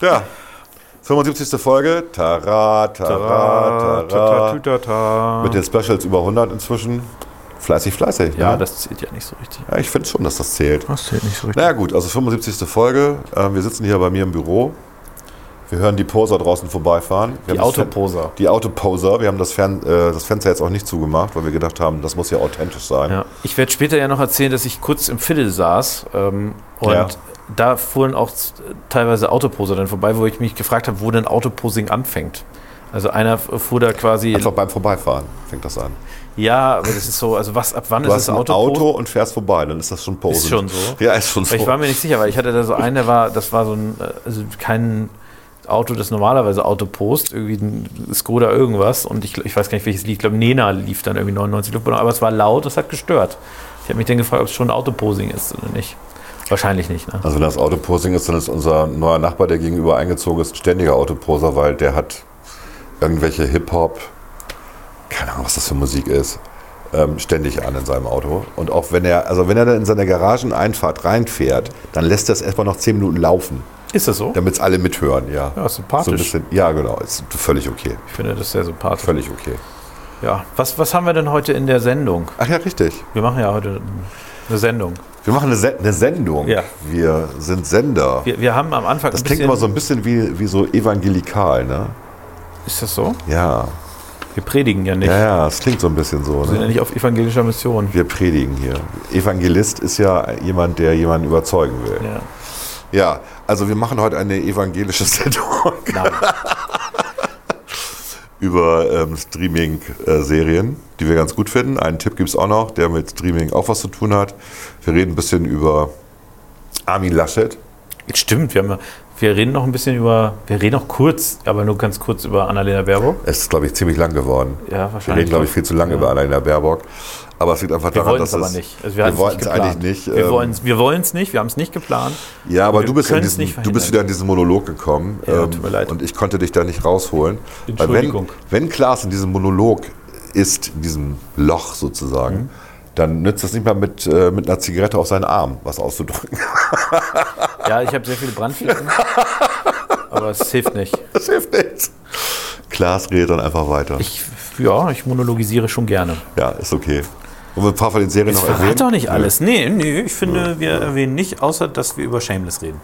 Ja. 75. Folge. Tara, tara, tara. tara. Mit den Specials über 100 inzwischen. Fleißig, fleißig. Ja, ne? das zählt ja nicht so richtig. ja ich finde schon, dass das zählt. Das zählt nicht so richtig. Naja gut, also 75. Folge. Ähm, wir sitzen hier bei mir im Büro. Wir hören die Poser draußen vorbeifahren. Wir Die Autoposer. Die Autoposer. Wir haben das, Fern äh, das Fenster jetzt auch nicht zugemacht, weil wir gedacht haben, das muss ja authentisch sein. Ja. Ich werde später ja noch erzählen, dass ich kurz im Fiddle saß ähm, und Ja. Da fuhren auch teilweise Autoposer dann vorbei, wo ich mich gefragt habe, wo denn Autoposing anfängt. Also einer fuhr da quasi. Einfach beim Vorbeifahren fängt das an. ja, aber das ist so, also was, ab wann Du ist hast es ein Auto? Auto und fährst vorbei, dann ist das schon Posen. Ist schon so? Ja, ist schon so. Ich war mir nicht sicher, weil ich hatte da so einen, der war, das war so ein, also kein Auto, das normalerweise Autopost, irgendwie ein Skoda irgendwas und ich, ich weiß gar nicht, welches Lied, ich glaube Nena lief dann irgendwie 99 Luftballon, aber es war laut, das hat gestört. Ich habe mich dann gefragt, ob es schon Autoposing ist oder nicht. Wahrscheinlich nicht, ne? Also wenn das Autoposing ist, dann ist unser neuer Nachbar, der gegenüber eingezogen ist, ein ständiger Autoposer, weil der hat irgendwelche Hip-Hop, keine Ahnung, was das für Musik ist, ähm, ständig an in seinem Auto. Und auch wenn er, also wenn er dann in seine Garageneinfahrt reinfährt, dann lässt er es erstmal noch 10 Minuten laufen, Ist das so? damit es alle mithören, ja. Ja, sympathisch. So ein bisschen, ja, genau, ist völlig okay. Ich finde das sehr sympathisch. Völlig okay. Ja. Was, was haben wir denn heute in der Sendung? Ach ja, richtig. Wir machen ja heute eine Sendung. Wir machen eine, Se eine Sendung. Ja. Wir sind Sender. Wir, wir haben am Anfang das klingt immer so ein bisschen wie, wie so evangelikal, ne? Ist das so? Ja. Wir predigen ja nicht. Ja, ja, es klingt so ein bisschen so. Wir sind ja Ne? nicht auf evangelischer Mission. Wir predigen hier. Evangelist ist ja jemand, der jemanden überzeugen will. Ja. Ja, also wir machen heute eine evangelische Sendung Nein. über ähm, Streaming-Serien, die wir ganz gut finden. Einen Tipp gibt es auch noch, der mit Streaming auch was zu tun hat. Wir reden ein bisschen über Armin Laschet. Stimmt, wir, haben, wir reden noch ein bisschen über, wir reden noch kurz, aber nur ganz kurz über Annalena Baerbock. Es ist, glaube ich, ziemlich lang geworden. Ja, Wir wahrscheinlich. reden, glaube ich, viel zu lange Ja. über Annalena Baerbock. Aber es liegt einfach Wir daran, dass es nicht. Also wir haben's wollten es eigentlich nicht. Wir ähm, wollen es wir nicht, wir haben es nicht geplant. Ja, aber Wir du bist, in diesen, du bist wieder in diesen Monolog gekommen. ähm, Ja, tut mir leid. Und ich konnte dich da nicht rausholen. Weil wenn, Entschuldigung. wenn Klaas in diesem Monolog ist, in diesem Loch sozusagen, Mhm. dann nützt es nicht mal mit, äh, mit einer Zigarette auf seinen Arm was auszudrücken. Ja, ich habe sehr viele Brandflecken, aber es hilft nicht. Das hilft nichts. Klaas redet dann einfach weiter. Ich, ja, ich monologisiere schon gerne. ja, ist okay. Und wir ein paar von den Serien Ich noch erwähnen? verrate doch nicht alles. Nee, nee, ich finde, wir erwähnen nicht, außer dass wir über Shameless reden.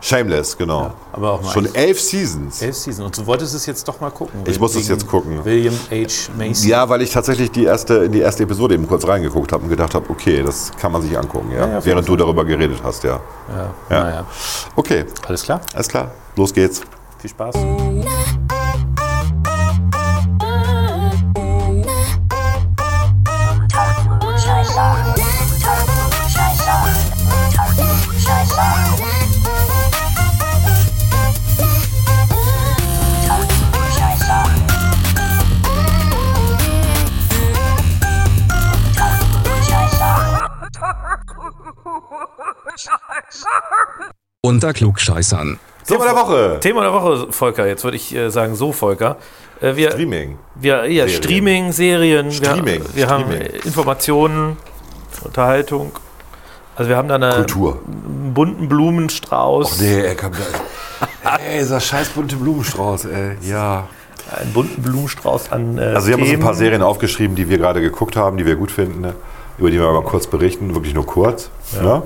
Shameless, genau. aber auch mal Schon elf Seasons. Elf Season. Und du wolltest es jetzt doch mal gucken. Ich muss es jetzt gucken. William H. Macy. Ja, weil ich tatsächlich die erste, in die erste Episode eben kurz reingeguckt habe und gedacht habe, okay, das kann man sich angucken, ja. Ja, ja, Während du darüber geredet hast, ja. Ja, Ja. Naja. Okay, Alles klar. alles klar. Los geht's. Viel Spaß. Unter Klugscheißern. Thema der Woche. Thema der Woche, Volker. Jetzt würde ich äh, sagen, so, Volker. Äh, wir, Streaming. wir, ja, Serien. Streaming, Serien. Streaming, Wir, wir haben Streaming. äh, Informationen, Unterhaltung. Also wir haben da eine, Kultur. einen bunten Blumenstrauß. Nee, ey, komm da. Ey, dieser scheiß bunte Blumenstrauß, ey. Ja. Einen bunten Blumenstrauß an äh, Also wir haben uns ein paar Serien aufgeschrieben, die wir gerade geguckt haben, die wir gut finden, ne? über die wir mal kurz berichten, wirklich nur kurz. Ne?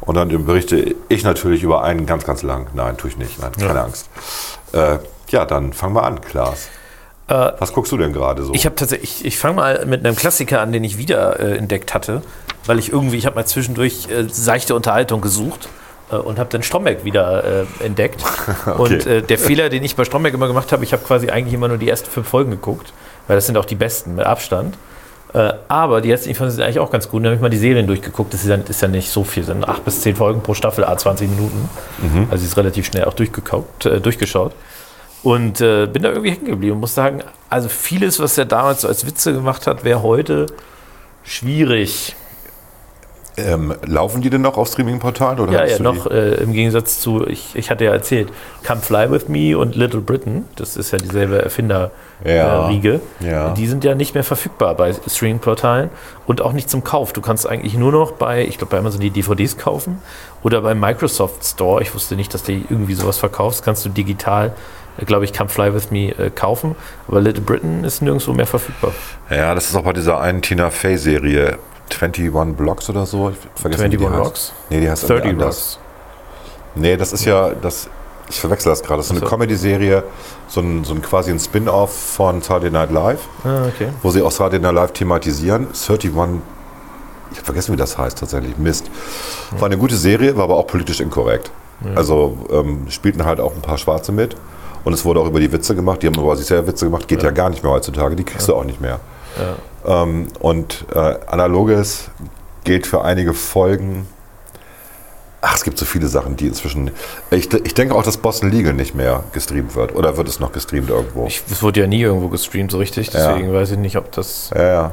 Und dann berichte ich natürlich über einen ganz, ganz lang. Nein, tue ich nicht. Nein, keine Angst. Äh, ja, dann fangen wir an, Klaas. Äh, Was guckst du denn gerade so? Ich habe tatsächlich, ich, ich fange mal mit einem Klassiker an, den ich wieder äh, entdeckt hatte, weil ich irgendwie, ich habe mal zwischendurch äh, seichte Unterhaltung gesucht äh, und habe dann Stromberg wieder äh, entdeckt. Und äh, der Fehler, den ich bei Stromberg immer gemacht habe, ich habe quasi eigentlich immer nur die ersten fünf Folgen geguckt, weil das sind auch die besten mit Abstand. Äh, aber die letzten Folgen sind eigentlich auch ganz gut. Da habe ich mal die Serien durchgeguckt. Das ist ja, ist ja nicht so viel, das sind acht bis zehn Folgen pro Staffel, a 20 Minuten. Also ist relativ schnell auch äh, durchgeschaut. Und äh, bin da irgendwie hängen geblieben und muss sagen, also vieles, was er damals so als Witze gemacht hat, wäre heute schwierig. Ähm, laufen die denn noch auf Streaming-Portalen? oder Ja, ja, du noch äh, im Gegensatz zu, ich, ich hatte ja erzählt, Come Fly With Me und Little Britain, das ist ja dieselbe Erfinder-Riege, Ja, äh, ja. die sind ja nicht mehr verfügbar bei Streaming-Portalen und auch nicht zum Kauf. Du kannst eigentlich nur noch bei, ich glaube, bei Amazon die DVDs kaufen oder beim Microsoft Store, ich wusste nicht, dass die irgendwie sowas verkaufst, kannst du digital, äh, glaube ich, Come Fly With Me äh, kaufen, aber Little Britain ist nirgendwo mehr verfügbar. Ja, das ist auch bei dieser einen Tina Fey-Serie. 21 Blocks oder so. Ich vergesse, wie die 21 heißt. Rocks? Nee, die heißt irgendwie 30 anders. Rocks. Nee, das ist ja, das, ich verwechsel das gerade. Das ist eine so. Comedy-Serie, so ein, so ein quasi ein Spin-off von Saturday Night Live, Ah, okay. wo sie auch Saturday Night Live thematisieren. 31, ich habe vergessen, wie das heißt tatsächlich. Mist. War eine gute Serie, war aber auch politisch inkorrekt. Also ähm, spielten halt auch ein paar Schwarze mit. Und es wurde auch über die Witze gemacht. Die haben über sich selber Witze gemacht. Geht ja, gar nicht mehr heutzutage. Die kriegst du auch nicht mehr. Ähm, und äh, analoges gilt für einige Folgen. Ach, es gibt so viele Sachen, die inzwischen. Ich, ich denke auch, dass Boston Legal nicht mehr gestreamt wird. Oder wird es noch gestreamt irgendwo? Ich, es wurde ja nie irgendwo gestreamt so richtig, deswegen weiß ich nicht, ob das ja, ja.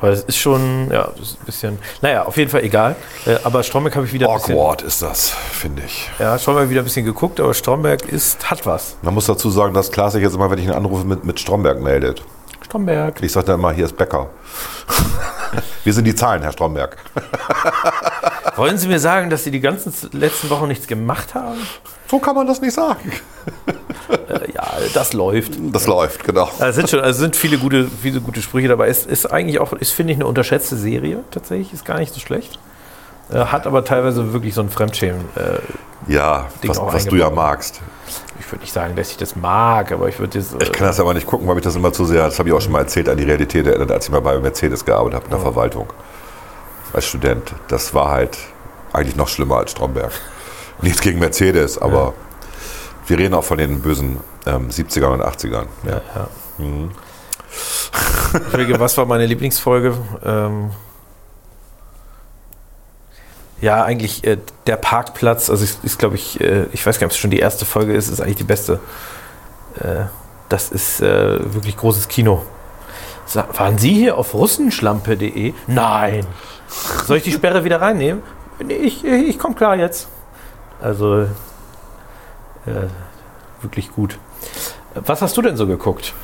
Weil es ist schon, ja, ist ein bisschen. Naja, auf jeden Fall egal. Äh, aber Stromberg habe ich wieder ein bisschen. Awkward ist das, finde ich. Ja, Stromberg wieder ein bisschen geguckt, aber Stromberg ist, hat was. Man muss dazu sagen, dass Klaas sich jetzt immer, wenn ich ihn anrufe, mit, mit Stromberg meldet. Stromberg. Ich sage dann immer, hier ist Becker. Wir sind die Zahlen, Herr Stromberg. Wollen Sie mir sagen, dass Sie die ganzen letzten Wochen nichts gemacht haben? So kann man das nicht sagen. Äh, ja, das läuft. Das läuft, genau. Es sind schon, also es sind viele gute, viele gute Sprüche dabei. Es ist eigentlich auch, ist finde ich eine unterschätzte Serie tatsächlich, ist gar nicht so schlecht. Äh, hat aber teilweise wirklich so ein Fremdschämen. Äh, Ja, Ding was, auch was du ja magst. Ich würde nicht sagen, dass ich das mag, aber ich würde jetzt. Ich kann das aber nicht gucken, weil mich das immer zu sehr, das habe ich auch schon mal erzählt, an die Realität erinnert, als ich mal bei Mercedes gearbeitet habe in der Verwaltung. Als Student. Das war halt eigentlich noch schlimmer als Stromberg. Nichts gegen Mercedes, aber wir reden auch von den bösen ähm, 70ern und 80ern. Ja. Ja. Entschuldige, was war meine Lieblingsfolge? Ähm, ja, eigentlich äh, der Parkplatz. Also ist, ist glaube ich, äh, ich weiß gar nicht, ob es schon die erste Folge ist, ist eigentlich die beste. Äh, das ist äh, wirklich großes Kino. Sa waren Sie hier auf russenschlampe.de? Nein. Soll ich die Sperre wieder reinnehmen? Nee, ich, ich komme klar jetzt. Also äh, wirklich gut. Was hast du denn so geguckt?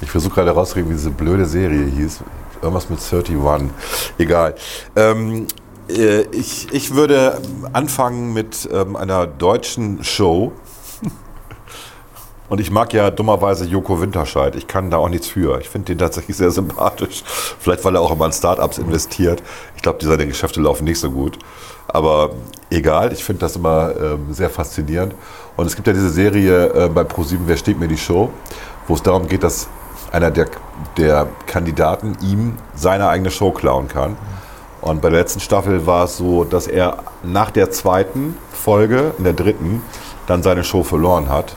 Ich versuche gerade herauszukriegen, wie diese blöde Serie hieß. Irgendwas mit 31. Egal. Ähm, äh, ich, ich würde anfangen mit ähm, einer deutschen Show. Und ich mag ja dummerweise Joko Winterscheid. Ich kann da auch nichts für. Ich finde den tatsächlich sehr sympathisch. Vielleicht, weil er auch immer in Startups investiert. Ich glaube, seine Geschäfte laufen nicht so gut. Aber egal, ich finde das immer ähm, sehr faszinierend. Und es gibt ja diese Serie äh, bei ProSieben, Wer steht mir die Show, wo es darum geht, dass einer der, der Kandidaten ihm seine eigene Show klauen kann. Und bei der letzten Staffel war es so, dass er nach der zweiten Folge, in der dritten, dann seine Show verloren hat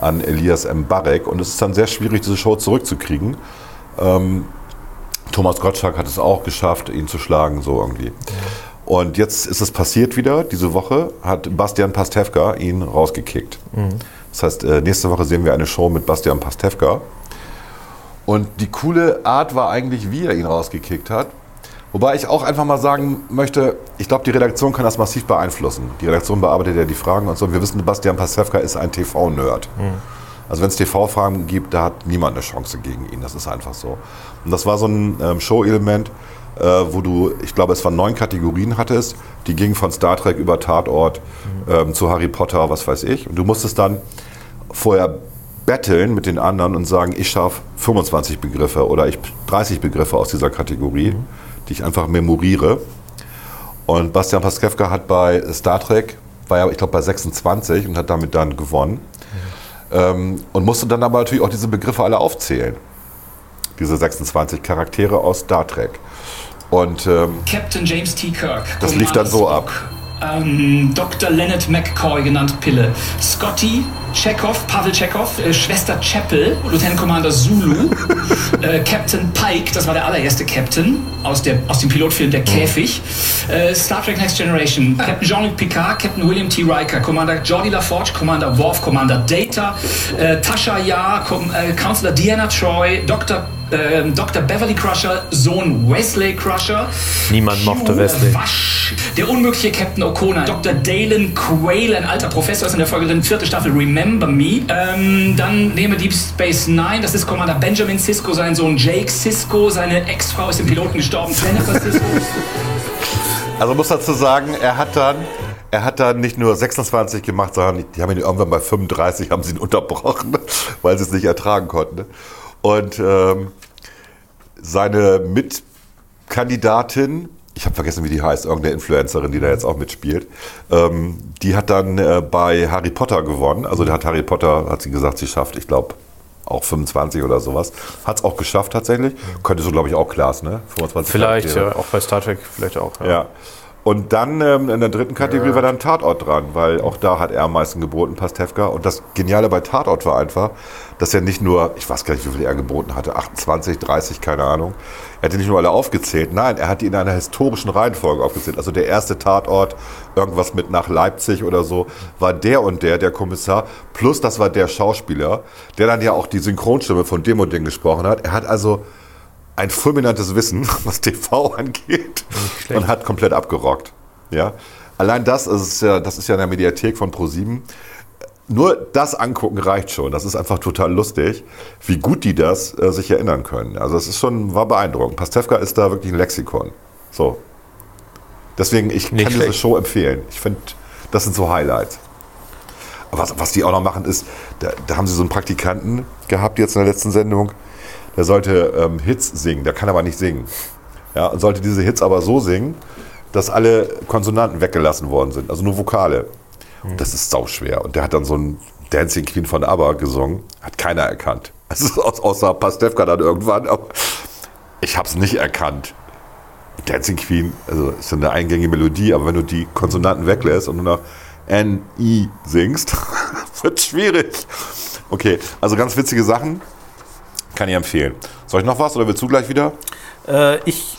an Elias M. Barek. Und es ist dann sehr schwierig, diese Show zurückzukriegen. Ähm, Thomas Gottschalk hat es auch geschafft, ihn zu schlagen, so irgendwie. Und jetzt ist es passiert wieder. Diese Woche hat Bastian Pastewka ihn rausgekickt. Das heißt, äh, nächste Woche sehen wir eine Show mit Bastian Pastewka. Und die coole Art war eigentlich, wie er ihn rausgekickt hat. Wobei ich auch einfach mal sagen möchte, ich glaube, die Redaktion kann das massiv beeinflussen. Die Redaktion bearbeitet ja die Fragen und so. Wir wissen, Bastian Pastewka ist ein TV-Nerd. Also wenn es TV-Fragen gibt, da hat niemand eine Chance gegen ihn. Das ist einfach so. Und das war so ein ähm, Show-Element, äh, wo du, ich glaube, es waren neun Kategorien hattest. Die gingen von Star Trek über Tatort ähm, zu Harry Potter, was weiß ich. Und du musstest dann vorher betteln mit den anderen und sagen, ich schaffe 25 Begriffe oder ich 30 Begriffe aus dieser Kategorie, die ich einfach memoriere. Und Bastian Pastewka hat bei Star Trek, war ja, ich glaube, bei 26 und hat damit dann gewonnen. Ähm, und musste dann aber natürlich auch diese Begriffe alle aufzählen. Diese 26 Charaktere aus Star Trek. Und ähm, Captain James T. Kirk. Das lief dann so Spock. Ähm, Dr. Leonard McCoy, genannt Pille. Scotty, Chekhov, Pavel Chekhov, äh, Schwester Chapel, Lieutenant Commander Zulu, äh, Captain Pike, das war der allererste Captain aus, der, aus dem Pilotfilm Der Käfig, äh, Star Trek Next Generation, Captain Jean-Luc Picard, Captain William T. Riker, Commander Jordi LaForge, Commander Worf, Commander Data, äh, Tasha Yar, Com äh, Counselor Diana Troy, Dr ähm, Dr. Beverly Crusher, Sohn Wesley Crusher. Niemand mochte Wesley. Wasch, der unmögliche Captain O'Connor, Dr. Dalen Quayle, ein alter Professor, ist in der Folge drin, vierte Staffel Remember Me. Ähm, dann nehmen wir Deep Space Nine, das ist Commander Benjamin Sisko, sein Sohn Jake Sisko, seine Ex-Frau ist im Piloten gestorben, Jennifer Sisko. Also muss dazu sagen, er hat dann, er hat dann nicht nur 26 gemacht, sondern die haben ihn irgendwann bei 35 haben sie ihn unterbrochen, weil sie es nicht ertragen konnten. Und ähm, seine Mitkandidatin, ich habe vergessen, wie die heißt, irgendeine Influencerin, die da jetzt auch mitspielt, ähm, die hat dann äh, bei Harry Potter gewonnen. Also hat Harry Potter, hat sie gesagt, sie schafft, ich glaube, auch 25 oder sowas. Hat es auch geschafft tatsächlich. Könnte so, glaube ich, auch Klaas, ne? 25 vielleicht, ja. Auch bei Star Trek vielleicht auch. Ja. ja. Und dann ähm, in der dritten Kategorie ja. war dann Tatort dran, weil auch da hat er am meisten geboten, Pastewka. Und das Geniale bei Tatort war einfach, dass er nicht nur, ich weiß gar nicht, wie viel er geboten hatte, 28, 30, keine Ahnung. Er hat die nicht nur alle aufgezählt, nein, er hat die in einer historischen Reihenfolge aufgezählt. Also der erste Tatort, irgendwas mit nach Leipzig oder so, war der und der, der Kommissar, plus das war der Schauspieler, der dann ja auch die Synchronstimme von dem und dem gesprochen hat. Er hat also ein fulminantes Wissen, was TV angeht, und hat komplett abgerockt. Ja? Allein das ist ja, das ist ja in der Mediathek von Pro7. Nur das angucken reicht schon. Das ist einfach total lustig, wie gut die das äh, sich erinnern können. Also es ist schon, war beeindruckend. Pastewka ist da wirklich ein Lexikon. So. Deswegen, ich Nicht kann schlecht. diese Show empfehlen. Ich finde, das sind so Highlights. Aber was, was die auch noch machen, ist, da, da haben sie so einen Praktikanten gehabt jetzt in der letzten Sendung, der sollte ähm, Hits singen, der kann aber nicht singen. Ja, und sollte diese Hits aber so singen, dass alle Konsonanten weggelassen worden sind, also nur Vokale. Und das ist sauschwer. Und der hat dann so ein Dancing Queen von ABBA gesungen, hat keiner erkannt. Also außer Pastewka dann irgendwann, aber ich habe es nicht erkannt. Dancing Queen, also ist eine eingängige Melodie, aber wenn du die Konsonanten weglässt und nur noch N-I singst, wird schwierig. Okay, also ganz witzige Sachen. Kann ich empfehlen. Soll ich noch was oder willst du gleich wieder? Äh, ich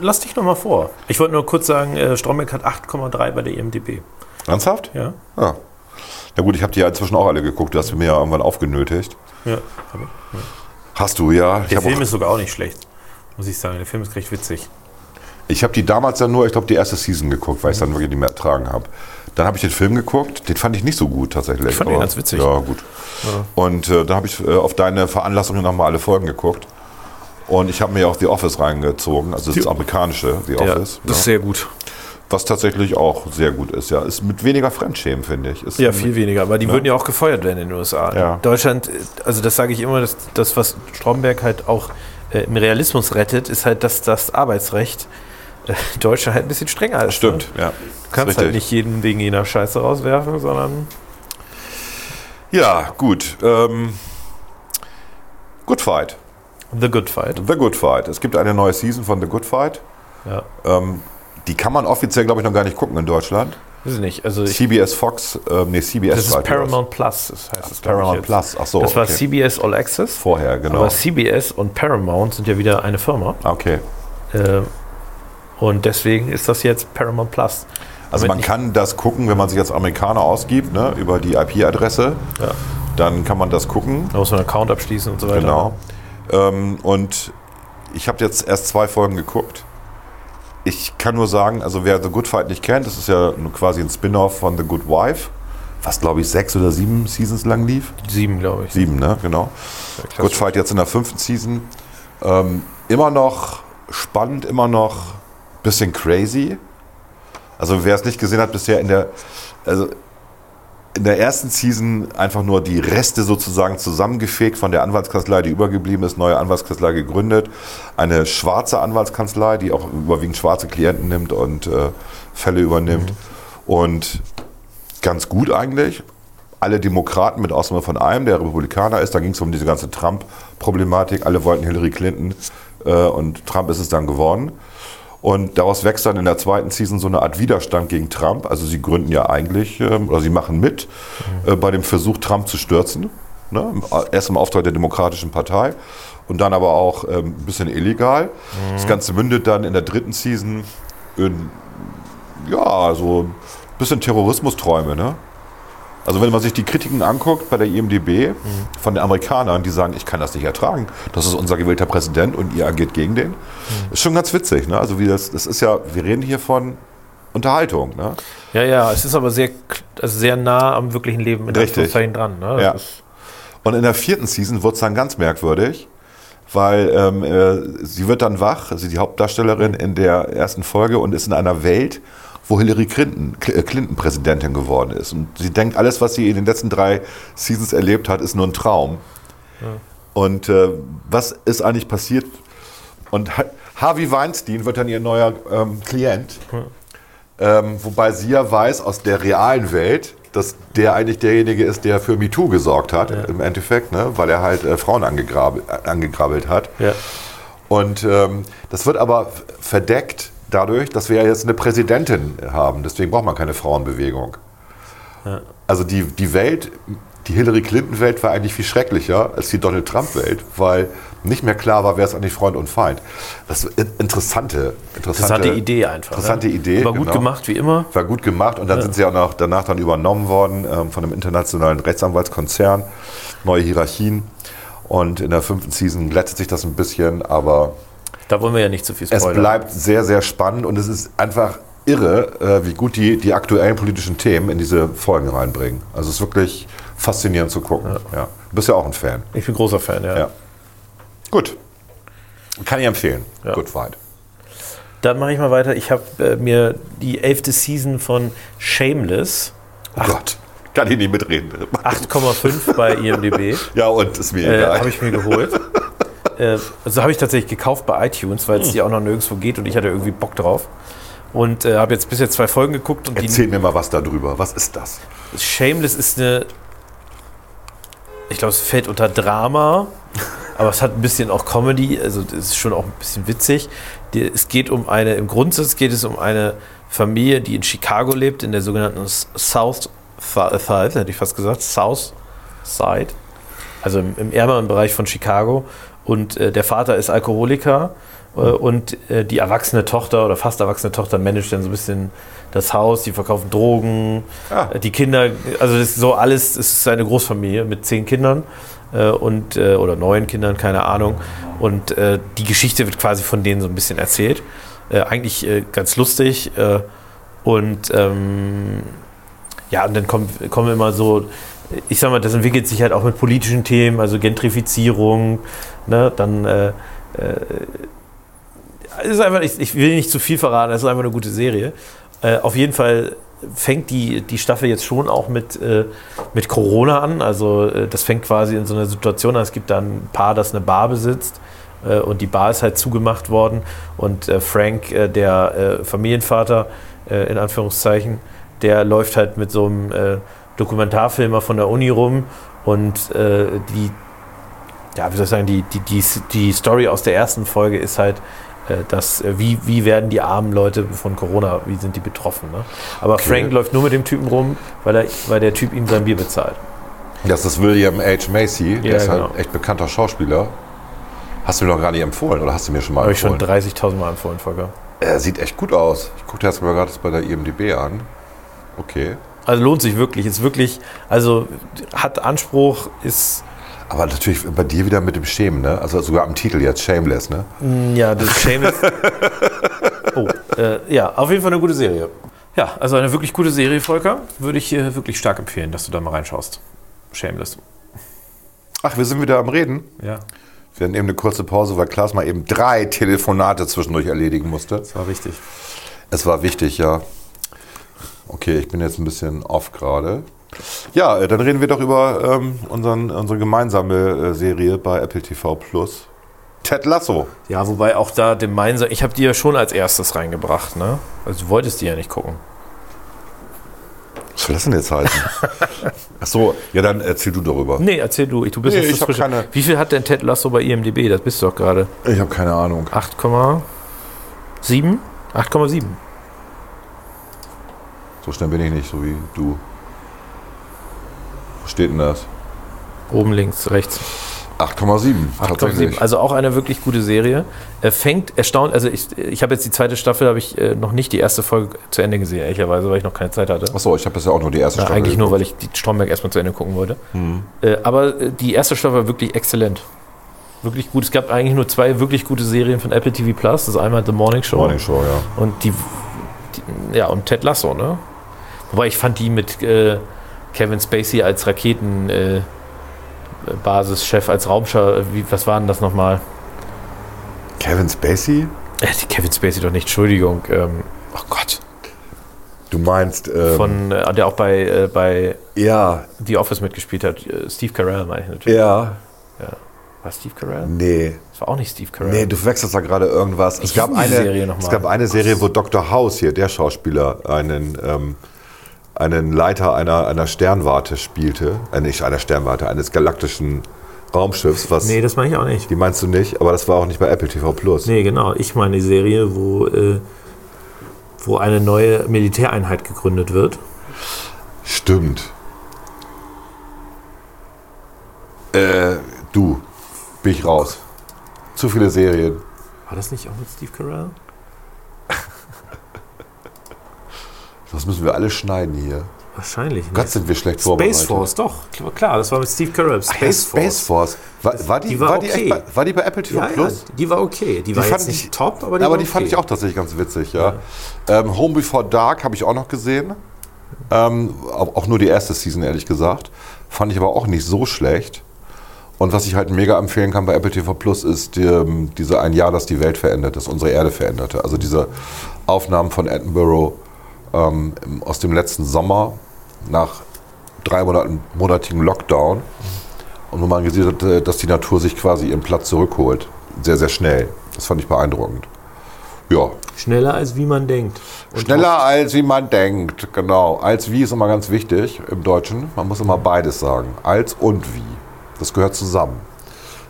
lass dich noch mal vor. Ich wollte nur kurz sagen, äh, Stromberg hat 8,3 bei der IMDb. Ernsthaft? Ja. Ah. Na gut, ich habe die ja inzwischen auch alle geguckt. Du hast mir ja irgendwann aufgenötigt. Ja, habe ich. Ja. Hast du, ja. Der Film ist sogar auch nicht schlecht, muss ich sagen. Der Film ist recht witzig. Ich habe die damals dann nur, ich glaube, die erste Season geguckt, weil ich es dann wirklich nicht mehr ertragen habe. Dann habe ich den Film geguckt, den fand ich nicht so gut tatsächlich. Ich fand aber, den ganz witzig. Ja, gut. Ja. Und äh, da habe ich äh, auf deine Veranlassung nochmal alle Folgen geguckt. Und ich habe mir auch The Office reingezogen, also das amerikanische The Office. Ja, das ist sehr gut. Was tatsächlich auch sehr gut ist, ja. Ist mit weniger Fremdschämen, finde ich. Ist ja, viel weniger, aber die ne? würden ja auch gefeuert werden in den USA. Ja. Deutschland, also das sage ich immer, dass das, was Stromberg halt auch äh, im Realismus rettet, ist halt, dass das Arbeitsrecht Deutschland halt ein bisschen strenger ist. Stimmt, ne? ja. Du kannst halt nicht jeden wegen jener Scheiße rauswerfen, sondern. Ja, gut. Ähm, Good Fight. The Good Fight. The Good Fight. Es gibt eine neue Season von The Good Fight. Ja. Ähm, die kann man offiziell, glaube ich, noch gar nicht gucken in Deutschland. Weiß ich nicht. Also CBS Fox, äh, nee, CBS. Das ist Paramount Plus, das heißt es. Paramount Plus, ach so. Das war CBS All Access. Vorher, genau. Aber CBS und Paramount sind ja wieder eine Firma. Okay. Äh, und deswegen ist das jetzt Paramount Plus. Also man kann das gucken, wenn man sich als Amerikaner ausgibt, ne, über die IP-Adresse. Ja. Dann kann man das gucken. Da muss man einen Account abschließen und so weiter. Genau. Ähm, und ich habe jetzt erst zwei Folgen geguckt ich kann nur sagen, also wer The Good Fight nicht kennt, das ist ja quasi ein Spin-off von The Good Wife, was glaube ich sechs oder sieben Seasons lang lief. Sieben, glaube ich. Sieben, ne? Genau. Ja, Good Fight jetzt in der fünften Season. Ähm, immer noch spannend, immer noch bisschen crazy. Also wer es nicht gesehen hat bisher in der, also in der ersten Season einfach nur die Reste sozusagen zusammengefegt von der Anwaltskanzlei, die übergeblieben ist, neue Anwaltskanzlei gegründet. Eine schwarze Anwaltskanzlei, die auch überwiegend schwarze Klienten nimmt und äh, Fälle übernimmt. Mhm. Und ganz gut eigentlich. Alle Demokraten, mit Ausnahme von einem, der Republikaner ist, da ging es um diese ganze Trump-Problematik. Alle wollten Hillary Clinton äh, und Trump ist es dann geworden. Und daraus wächst dann in der zweiten Season so eine Art Widerstand gegen Trump. Also sie gründen ja eigentlich, ähm, oder sie machen mit äh, bei dem Versuch, Trump zu stürzen. Ne? Erst im Auftrag der Demokratischen Partei und dann aber auch ähm, ein bisschen illegal. Das Ganze mündet dann in der dritten Season in, ja, so ein bisschen Terrorismusträume. Ne? Also wenn man sich die Kritiken anguckt bei der IMDB von den Amerikanern, die sagen, ich kann das nicht ertragen, das ist unser gewählter Präsident und ihr agiert gegen den, ist schon ganz witzig. Ne? Also wie das, das ist ja, wir reden hier von Unterhaltung. Ne? Ja, ja, es ist aber sehr, also sehr nah am wirklichen Leben in Richtig. Dran. Ne? Ja. ist- Und in der vierten Season wird es dann ganz merkwürdig, weil ähm, äh, sie wird dann wach, also die Hauptdarstellerin in der ersten Folge und ist in einer Welt, wo Hillary Clinton, Cl- äh, Clinton Präsidentin geworden ist. Und sie denkt, alles, was sie in den letzten drei Seasons erlebt hat, ist nur ein Traum. Und äh, was ist eigentlich passiert? Und Ha- Harvey Weinstein wird dann ihr neuer ähm, Klient. Ähm, wobei sie ja weiß aus der realen Welt, dass der eigentlich derjenige ist, der für MeToo gesorgt hat, im Endeffekt, ne? weil er halt äh, Frauen angegrabe, angegrabbelt hat. Ja. Und ähm, das wird aber verdeckt dadurch, dass wir ja jetzt eine Präsidentin haben. Deswegen braucht man keine Frauenbewegung. Also die, die Welt, die Hillary Clinton-Welt war eigentlich viel schrecklicher als die Donald Trump-Welt, weil nicht mehr klar war, wer ist eigentlich Freund und Feind. Das ist eine interessante, interessante, Interessante Idee einfach. Interessante ne? Idee. Aber gut genau. gemacht, wie immer. War gut gemacht und dann sind sie auch noch danach dann übernommen worden ähm, von einem internationalen Rechtsanwaltskonzern. Neue Hierarchien. Und in der fünften Season glättet sich das ein bisschen, aber Da wollen wir ja nicht zu viel es spoilern. bleibt sehr, sehr spannend und es ist einfach irre, äh, wie gut die die aktuellen politischen Themen in diese Folgen reinbringen. Also es ist wirklich faszinierend zu gucken. Ja. Du bist ja auch ein Fan. Ich bin großer Fan, ja. Ja. Gut. Kann ich empfehlen. Ja. Good fight. Dann mache ich mal weiter. Ich habe äh, mir die elfte Season von Shameless, Oh Gott. Kann ich nicht mitreden. 8,5 bei IMDb, Ja, und ist mir äh, egal. habe ich mir geholt. äh, also habe ich tatsächlich gekauft bei iTunes, weil es die auch noch nirgendwo geht und ich hatte irgendwie Bock drauf. Und äh, habe jetzt bis jetzt zwei Folgen geguckt und Erzähl mir mal was darüber. Was ist das? die Shameless ist eine. Ich glaube, es fällt unter Drama, aber es hat ein bisschen auch Comedy, also es ist schon auch ein bisschen witzig. Die, es geht um eine, im Grundsatz geht es um eine Familie, die in Chicago lebt, in der sogenannten South Side, hätte ich fast gesagt, South Side, also im, im ärmeren Bereich von Chicago. Und äh, der Vater ist Alkoholiker äh, und äh, die erwachsene Tochter oder fast erwachsene Tochter managt dann so ein bisschen das Haus, die verkaufen Drogen, Ah. äh, die Kinder, also das ist so alles, es ist eine Großfamilie mit zehn Kindern äh, und äh, oder neun Kindern, keine Ahnung. Und die Geschichte wird quasi von denen so ein bisschen erzählt. Äh, eigentlich ganz lustig. Und ähm, ja, und dann kommt, kommen immer so, ich sag mal, das entwickelt sich halt auch mit politischen Themen, also Gentrifizierung, ne, dann äh, äh, ist einfach, ich, ich will nicht zu viel verraten, es ist einfach eine gute Serie. Äh, auf jeden Fall fängt die, die Staffel jetzt schon auch mit, äh, mit Corona an. Also äh, das fängt quasi in so einer Situation an. Es gibt da ein Paar, das eine Bar besitzt äh, und die Bar ist halt zugemacht worden. Und Frank, der Familienvater, in Anführungszeichen, der läuft halt mit so einem Dokumentarfilmer von der Uni rum und äh, die, ja, wie soll ich sagen, die, die, die, die Story aus der ersten Folge ist halt, äh, dass, äh, wie, wie werden die armen Leute von Corona, wie sind die betroffen. Ne? Aber Frank läuft nur mit dem Typen rum, weil, er, weil der Typ ihm sein Bier bezahlt. Das ist William H. Macy. Der Ja, ist halt genau. echt bekannter Schauspieler. Hast du mir noch gar nicht empfohlen oder hast du mir schon mal Habe ich schon empfohlen? 30.000 Mal empfohlen, Volker. Er sieht echt gut aus. Ich gucke jetzt mal gerade bei der IMDb an. Okay. Also lohnt sich wirklich, ist wirklich, also hat Anspruch, ist, Aber natürlich bei dir wieder mit dem Schämen, ne? Also sogar am Titel jetzt, Shameless, ne? ja, das ist Shameless. oh, äh, ja, auf jeden Fall eine gute Serie. Ja, also eine wirklich gute Serie, Volker. Würde ich hier wirklich stark empfehlen, dass du da mal reinschaust. Shameless. Ach, wir sind wieder am Reden. Ja, Wir hatten eben eine kurze Pause, weil Klaas mal eben drei Telefonate zwischendurch erledigen musste. das war wichtig. Es war wichtig, ja. Okay, ich bin jetzt ein bisschen off gerade. Ja, äh, dann reden wir doch über ähm, unseren, unsere gemeinsame äh, Serie bei Apple TV Plus. Ted Lasso. Ja, wobei auch da gemeinsam, ich habe die ja schon als erstes reingebracht, ne? Also du wolltest die ja nicht gucken. Was soll das denn jetzt heißen? Ach so, ja, dann erzähl du darüber. Nee, erzähl du, ich- du bist Nee, jetzt ich hab keine- Wie viel hat denn Ted Lasso bei IMDb? Das bist du doch gerade. Ich habe keine Ahnung. 8,7? 8,7. So schnell bin ich nicht, so wie du. Wo steht denn das? Oben links, rechts. 8,7. 8,7. Also auch eine wirklich gute Serie. Er fängt erstaunt, also ich, ich habe jetzt die zweite Staffel, habe ich äh, noch nicht die erste Folge zu Ende gesehen, ehrlicherweise, weil ich noch keine Zeit hatte. Achso, ich habe bisher auch nur die erste Ja, Staffel. eigentlich nur, weil ich die Stromberg erstmal zu Ende gucken wollte. Mhm. Äh, aber äh, die erste Staffel war wirklich exzellent. Wirklich gut. Es gab eigentlich nur zwei wirklich gute Serien von Apple TV Plus. Das ist einmal The Morning Show. Morning Show, ja. Und die, die, ja, und Ted Lasso, ne? Wobei ich fand die mit äh, Kevin Spacey als Raketen äh, als Raumschau, wie, was war denn das nochmal? Kevin Spacey? Äh, die Kevin Spacey doch nicht, Entschuldigung. Ähm, oh Gott. Du meinst. Ähm, Von, äh, der auch bei, äh, bei ja, The Office mitgespielt hat. Äh, Steve Carell meine ich natürlich. ja. War Steve Carell? Nee. Das war auch nicht Steve Carell. Nee, du verwechselst da gerade irgendwas. Es gab, eine, Serie noch es gab eine Serie, wo Dr. House hier, der Schauspieler, einen, ähm, einen Leiter einer, einer Sternwarte spielte. Äh, nicht einer Sternwarte, eines galaktischen Raumschiffs. Was, Nee, das meine ich auch nicht. Die meinst du nicht, aber das war auch nicht bei Apple TV Plus. Nee, genau. Ich meine die Serie, wo, äh, wo eine neue Militäreinheit gegründet wird. Stimmt. Äh, du, bin ich raus. Zu viele Serien. War das nicht auch mit Steve Carell? Das müssen wir alle schneiden hier. Wahrscheinlich. Gott, sind wir schlecht vorbereitet. Space Force, doch. Klar, das war mit Steve Carell. Ach ja, Space Force. War, war, die, Die war war, die okay. bei, war die bei Apple TV Ja, ja, Plus? die war okay. Die, war fand nicht ich- top, aber die aber die fand okay. ich auch tatsächlich ganz witzig, ja. Ähm, Home Before Dark habe ich auch noch gesehen. Ähm, auch nur die erste Season, ehrlich gesagt. Fand ich aber auch nicht so schlecht. Und was ich halt mega empfehlen kann bei Apple TV Plus ist die, ähm, diese ein Jahr, das die Welt verändert, das unsere Erde veränderte. Also diese Aufnahmen von Edinburgh ähm, aus dem letzten Sommer nach drei Monaten, monatigen Lockdown. Und wo man gesehen hat, dass die Natur sich quasi ihren Platz zurückholt. Sehr, sehr schnell. Das fand ich beeindruckend. Ja, Schneller als wie man denkt. Und schneller als wie man denkt, genau. Als wie ist immer ganz wichtig im Deutschen. Man muss immer beides sagen. Als und wie. Das gehört zusammen.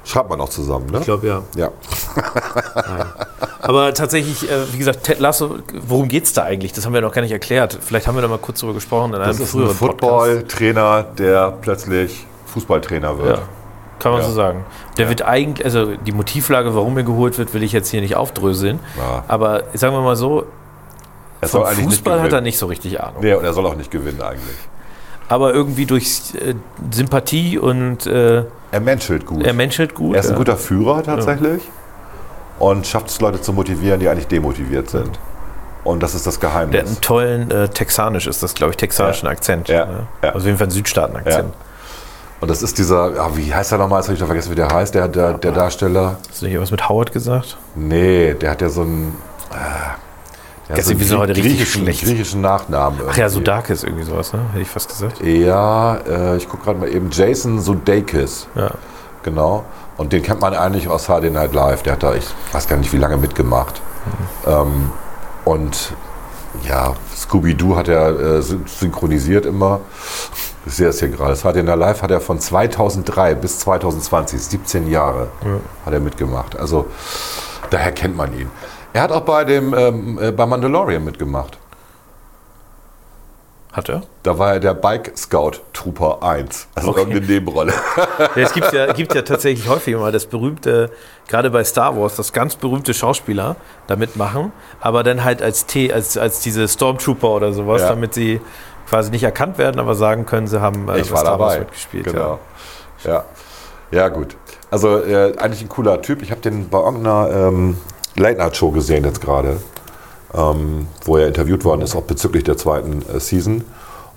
Schreibt man auch zusammen, ne? Ich glaube ja. Ja. Aber tatsächlich, äh, wie gesagt, Ted Lasso, worum geht es da eigentlich? Das haben wir noch gar nicht erklärt. Vielleicht haben wir da mal kurz drüber gesprochen in einem Das ist ein früheren. Football-Trainer, der plötzlich Fußballtrainer wird. Ja, kann man Ja. so sagen. Der wird eigentlich, also die Motivlage, warum er geholt wird, will ich jetzt hier nicht aufdröseln. Ja. Aber sagen wir mal so, Er vom Fußball hat er nicht so richtig Ahnung. Nee, und er soll auch nicht gewinnen eigentlich. Aber irgendwie durch äh, Sympathie und äh, Er menschelt gut. er menschelt gut. Er ist ein ja. guter Führer tatsächlich und schafft es, Leute zu motivieren, die eigentlich demotiviert sind. Und das ist das Der hat Geheimnis. einen tollen äh, texanisch ist das, glaube ich, texanischen Ja. Akzent. Ja. ne? Ja. Also auf jeden Fall einen Südstaaten-Akzent. Und das ist dieser, ja, wie heißt er nochmal? Jetzt habe ich doch vergessen, wie der heißt, der, der, der Darsteller. Hast du nicht was mit Howard gesagt? Nee, der hat ja so einen. Äh, der Gestern, wir sind heute richtig griechischen, griechischen Nachnamen. Ach ja, irgendwie. Sudakis irgendwie sowas, ne? Hätte ich fast gesagt. Ja, äh, ich gucke gerade mal eben. Jason Sudeikis. Ja. Genau. Und den kennt man eigentlich aus HD Night Live. Der hat da, ich weiß gar nicht, wie lange mitgemacht. Ähm, und ja, Scooby-Doo hat er äh, syn- synchronisiert immer. Ich sehe das hier gerade. HD Night Live hat er von 2003 bis 2020, 17 Jahre, hat er mitgemacht. Also daher kennt man ihn. Er hat auch bei dem ähm, äh, bei Mandalorian mitgemacht. Hat er? Da war er der Bike Scout Trooper 1. Also Okay. irgendeine Nebenrolle. Ja, es gibt ja, gibt ja tatsächlich häufig mal das berühmte, gerade bei Star Wars, das ganz berühmte Schauspieler da mitmachen, aber dann halt als T, als, als diese Stormtrooper oder sowas, Ja. damit sie quasi nicht erkannt werden, aber sagen können, sie haben äh, Ich war Star Wars dabei. mitgespielt. Genau. Ja. ja, gut. Also äh, eigentlich ein cooler Typ. Ich habe den bei irgendeiner ähm, Late-Night-Show gesehen jetzt gerade, ähm, wo er interviewt worden ist, auch bezüglich der zweiten äh, Season.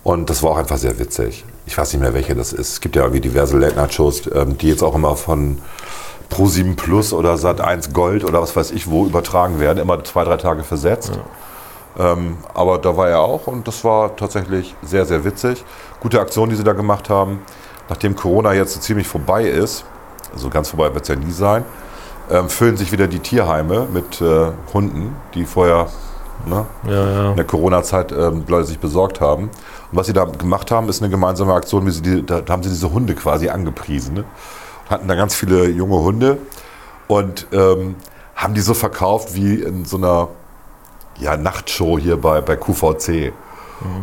Und das war auch einfach sehr witzig. Ich weiß nicht mehr, welche das ist. Es gibt ja irgendwie diverse Late-Night-Shows, ähm, die jetzt auch immer von Pro7 Plus oder Sat1 Gold oder was weiß ich wo übertragen werden, immer zwei, drei Tage versetzt. Ähm, aber da war er auch und das war tatsächlich sehr, sehr witzig. Gute Aktion, die sie da gemacht haben. Nachdem Corona jetzt so ziemlich vorbei ist, also ganz vorbei wird es ja nie sein, ähm, füllen sich wieder die Tierheime mit äh, Hunden, die vorher ne, Ja, ja. in der Corona-Zeit ähm, Leute sich besorgt haben. Und was sie da gemacht haben, ist eine gemeinsame Aktion, die, da, haben sie diese Hunde quasi angepriesen. Ne? Hatten da ganz viele junge Hunde und ähm, haben die so verkauft wie in so einer ja, Nachtshow hier bei, bei QVC.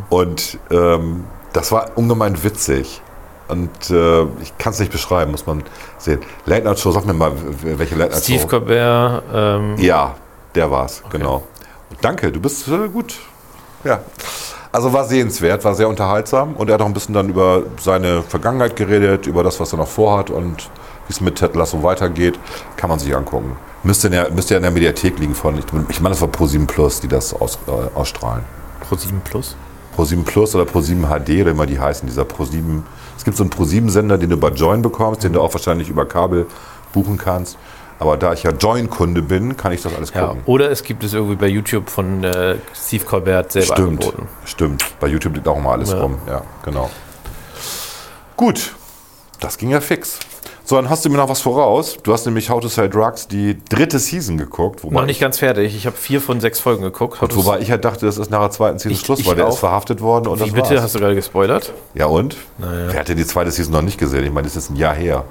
Und ähm, das war ungemein witzig. Und äh, ich kann es nicht beschreiben, muss man sehen. Late Night Show, sag mir mal, welche Late Night Steve Show? Colbert, ähm, Ja, der war's, genau. Danke, du bist äh, gut. Ja. Also war sehenswert, war sehr unterhaltsam und er hat auch ein bisschen dann über seine Vergangenheit geredet, über das, was er noch vorhat und wie es mit Ted Lasso weitergeht. Kann man sich angucken. Müsste, in der, müsste ja in der Mediathek liegen von, ich, ich meine, das war Pro7 Plus, die das aus, äh, ausstrahlen. Pro 7 Plus. Pro7 Plus oder Pro7 HD oder immer die heißen, dieser Pro7. Es gibt so einen Pro7-Sender, den du bei Join bekommst, den du auch wahrscheinlich über Kabel buchen kannst. Aber da ich ja Join-Kunde bin, kann ich das alles Ja, gucken. oder es gibt es irgendwie bei YouTube von äh, Steve Colbert selber Stimmt, angeboten. stimmt. Bei YouTube liegt auch immer alles Ja. rum. Ja, genau. Gut, das ging ja fix. So, dann hast du mir noch was voraus. Du hast nämlich How to Sell Drugs die dritte Season geguckt. Wobei, Noch nicht ganz fertig. Ich habe vier von sechs Folgen geguckt. Hattest- wobei ich halt dachte, das ist nach der zweiten Season Ich- Schluss, ich weil der auch. ist verhaftet worden und Wie das bitte? war's. Hast du gerade gespoilert? Ja und? Wer hat denn die zweite Season noch nicht gesehen? Ich meine, das ist ein Jahr her.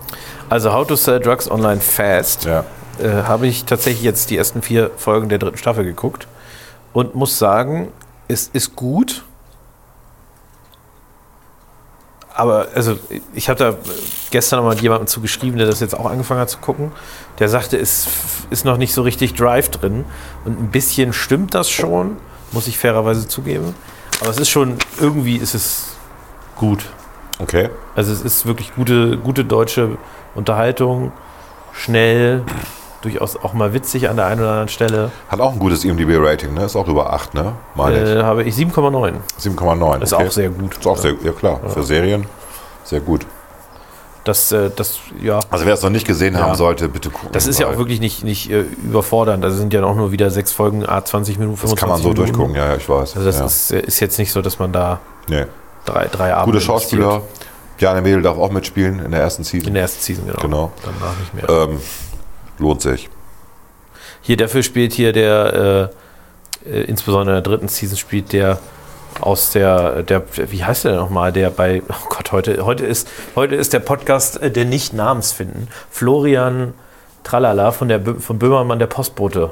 Also How to Sell Drugs Online Fast Ja. äh, habe ich tatsächlich jetzt die ersten vier Folgen der dritten Staffel geguckt und muss sagen, es ist gut. Aber also ich habe da gestern noch mal jemandem zugeschrieben, der das jetzt auch angefangen hat zu gucken. Der sagte, es ist noch nicht so richtig Drive drin. Und ein bisschen stimmt das schon, muss ich fairerweise zugeben. Aber es ist schon, irgendwie ist es gut. Okay. Also es ist wirklich gute, gute deutsche Unterhaltung, schnell, durchaus auch mal witzig an der einen oder anderen Stelle. Hat auch ein gutes IMDb-Rating, ne? Ist auch über 8, ne? Meine Äh, habe ich 7,9. ich. 7,9. Ist okay. auch sehr gut. Ist auch sehr, ja klar, für Serien sehr gut. Das, äh, das, ja, Also wer es noch nicht gesehen Ja. haben sollte, bitte gucken. das ist ja auch wirklich nicht, nicht äh, überfordernd. Also sind ja auch nur wieder sechs Folgen, a 20 Minuten, Das kann man 25 so Minuten. durchgucken, ja, ja, ich weiß. Also das ja. ist, äh, ist jetzt nicht so, dass man da nee. drei, drei Abende Gute Schauspieler. investiert. Bjarne Mädel darf auch mitspielen in der ersten Season. In der ersten Season, genau. Genau. Danach nicht mehr. Ähm, lohnt sich. Hier, dafür spielt hier der, äh, äh, insbesondere in der dritten Season spielt der aus der, der, wie heißt der nochmal, der bei, oh Gott, heute, heute ist, heute ist der Podcast äh, der nicht namensfinden. Florian Tralala von der, von Böhmermann, der Postbote.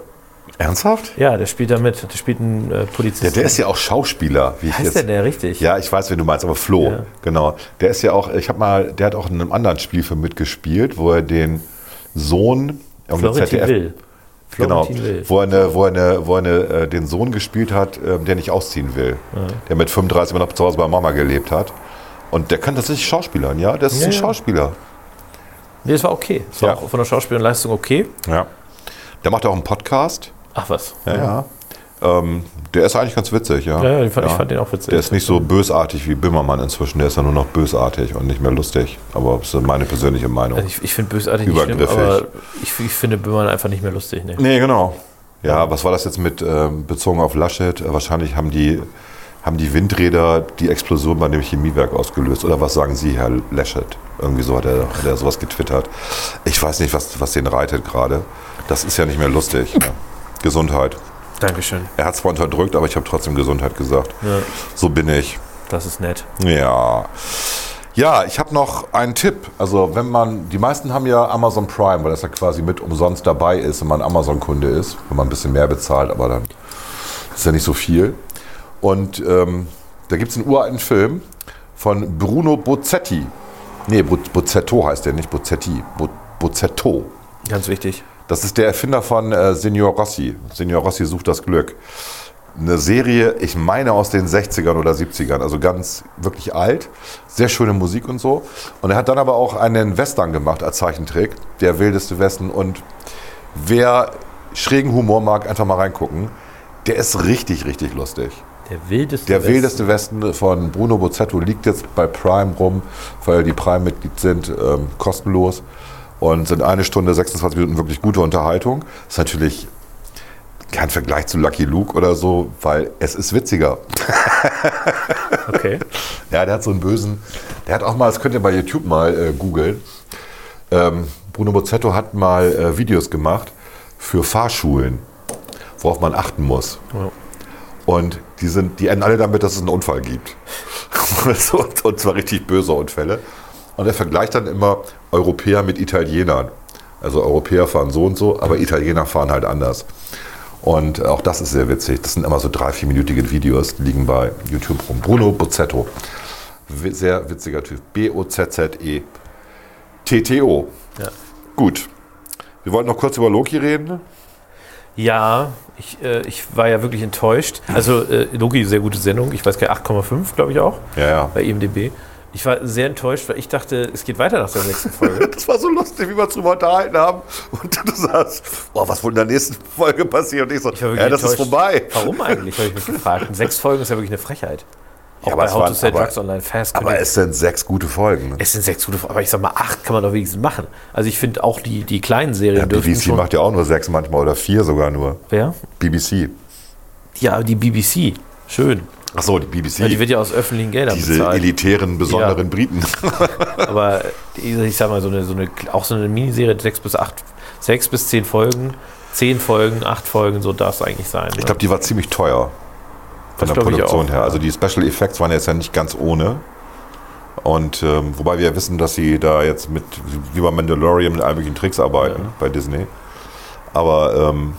Ernsthaft? Ja, der spielt da mit, der spielt einen äh, Polizisten. Ja, der ist ja auch Schauspieler, wie ich heißt jetzt. der der richtig? Ja, ich weiß, wen du meinst, aber Flo, Ja. genau. Der ist ja auch, ich habe mal, der hat auch in einem anderen Spielfilm mitgespielt, wo er den Sohn Florentin Will. Genau, Florentin Will. wo er, eine, wo er, eine, wo er eine, äh, den Sohn gespielt hat, ähm, der nicht ausziehen will. Der mit 35 immer noch zu Hause bei Mama gelebt hat. Und der kann tatsächlich Schauspielern, ja? Der ist Ja, ein ja. Schauspieler. Nee, das war okay. Das war Ja. auch von der Schauspielerleistung okay. Ja. Der macht auch einen Podcast. Ach was. Ja, ja. Ähm, der ist eigentlich ganz witzig, ja. Ja, ja, ich fand- ich fand den auch witzig. Der ist nicht so bösartig wie Böhmermann inzwischen. Der ist ja nur noch bösartig und nicht mehr lustig. Aber das ist meine persönliche Meinung. Also ich, ich finde bösartig nicht schlimm, Übergriffig. aber ich, ich finde Böhmermann einfach nicht mehr lustig. Ne? Nee, genau. Ja, was war das jetzt mit ähm, bezogen auf Laschet? Äh, Wahrscheinlich haben die, haben die Windräder die Explosion bei dem Chemiewerk ausgelöst. Oder was sagen Sie, Herr Laschet? Irgendwie so hat er, hat er sowas getwittert. Ich weiß nicht, was, was den reitet gerade. Das ist ja nicht mehr lustig. Ja. Gesundheit. Dankeschön. Er hat zwar unterdrückt, aber ich habe trotzdem Gesundheit gesagt. Ja, So bin ich. das ist nett. Ja. Ja, ich habe noch einen Tipp. Also, wenn man, die meisten haben ja Amazon Prime, weil das ja quasi mit umsonst dabei ist, wenn man Amazon-Kunde ist, wenn man ein bisschen mehr bezahlt, aber dann ist ja nicht so viel. Und ähm, da gibt es einen uralten Film von Bruno Bozzetti. Nee, Bo- Bozzetto heißt der, nicht Bozzetti. Bo Bozzetto. Ganz wichtig. Das ist der Erfinder von äh, Signor Rossi. Signor Rossi sucht das Glück. Eine Serie, ich meine aus den 60ern oder 70ern, also ganz wirklich alt. Sehr schöne Musik und so. Und er hat dann aber auch einen Western gemacht als Zeichentrick, der wildeste Westen. Und wer schrägen Humor mag, einfach mal reingucken. Der ist richtig, richtig lustig. Der wildeste. Der Westen. wildeste Westen von Bruno Bozzetto liegt jetzt bei Prime rum, weil die Prime-Mitglied sind, ähm, kostenlos und sind eine Stunde, 26 Minuten wirklich gute Unterhaltung. Ist natürlich kein Vergleich zu Lucky Luke oder so, weil es ist witziger. Okay. Ja, der hat so einen bösen, der hat auch mal, das könnt ihr bei YouTube mal äh, googeln, ähm, Bruno Bozzetto hat mal äh, Videos gemacht für Fahrschulen, worauf man achten muss. Ja. Und die, sind, die enden alle damit, dass es einen Unfall gibt. Und zwar richtig böse Unfälle. Und er vergleicht dann immer Europäer mit Italienern. Also Europäer fahren so und so, aber Italiener fahren halt anders. Und auch das ist sehr witzig. Das sind immer so drei, vierminütige Videos, die liegen bei YouTube rum. Bruno Bozzetto. Sehr witziger Typ. B-O-Z-Z-E-T-T-O. Ja. Gut. Wir wollten noch kurz über Loki reden. Ja, ich, äh, ich war ja wirklich enttäuscht. Also äh, Loki, sehr gute Sendung. Ich weiß gar nicht, 8,5 glaube ich auch Ja, ja. bei IMDb. Ich war sehr enttäuscht, weil ich dachte, es geht weiter nach der sechsten Folge. Das war so lustig, wie wir uns drüber unterhalten haben. Und du sagst, boah, was wohl in der nächsten Folge passiert? Und ich so, Ich ja, das ist enttäuscht. vorbei. Warum eigentlich, habe ich mich gefragt. Und sechs Folgen ist ja wirklich eine Frechheit. Auch Ja, aber bei es How waren- to Sell Drugs Online Fast. Aber es sind sechs gute Folgen. es sind sechs gute Folgen. Aber ich sag mal, acht kann man doch wenigstens machen. Also ich finde auch die, die kleinen Serien Ja, dürfen BBC macht ja auch nur sechs manchmal oder vier sogar nur. Wer? BBC. Ja, die BBC. Schön. Ach so, die BBC. Ja, die wird ja aus öffentlichen Geldern diese bezahlt. elitären, besonderen Ja. Briten. Aber ich sag mal, so eine, so eine, auch so eine Miniserie, sechs bis acht, sechs bis zehn Folgen, zehn Folgen, acht Folgen, so darf es eigentlich sein. Ich ne? glaube, die war ziemlich teuer von Das der ich Produktion auch, her. ja. Also die Special Effects waren jetzt ja nicht ganz ohne. Und ähm, wobei wir ja wissen, dass sie da jetzt mit, wie bei Mandalorian, mit all möglichen Tricks arbeiten bei Disney. Aber ähm,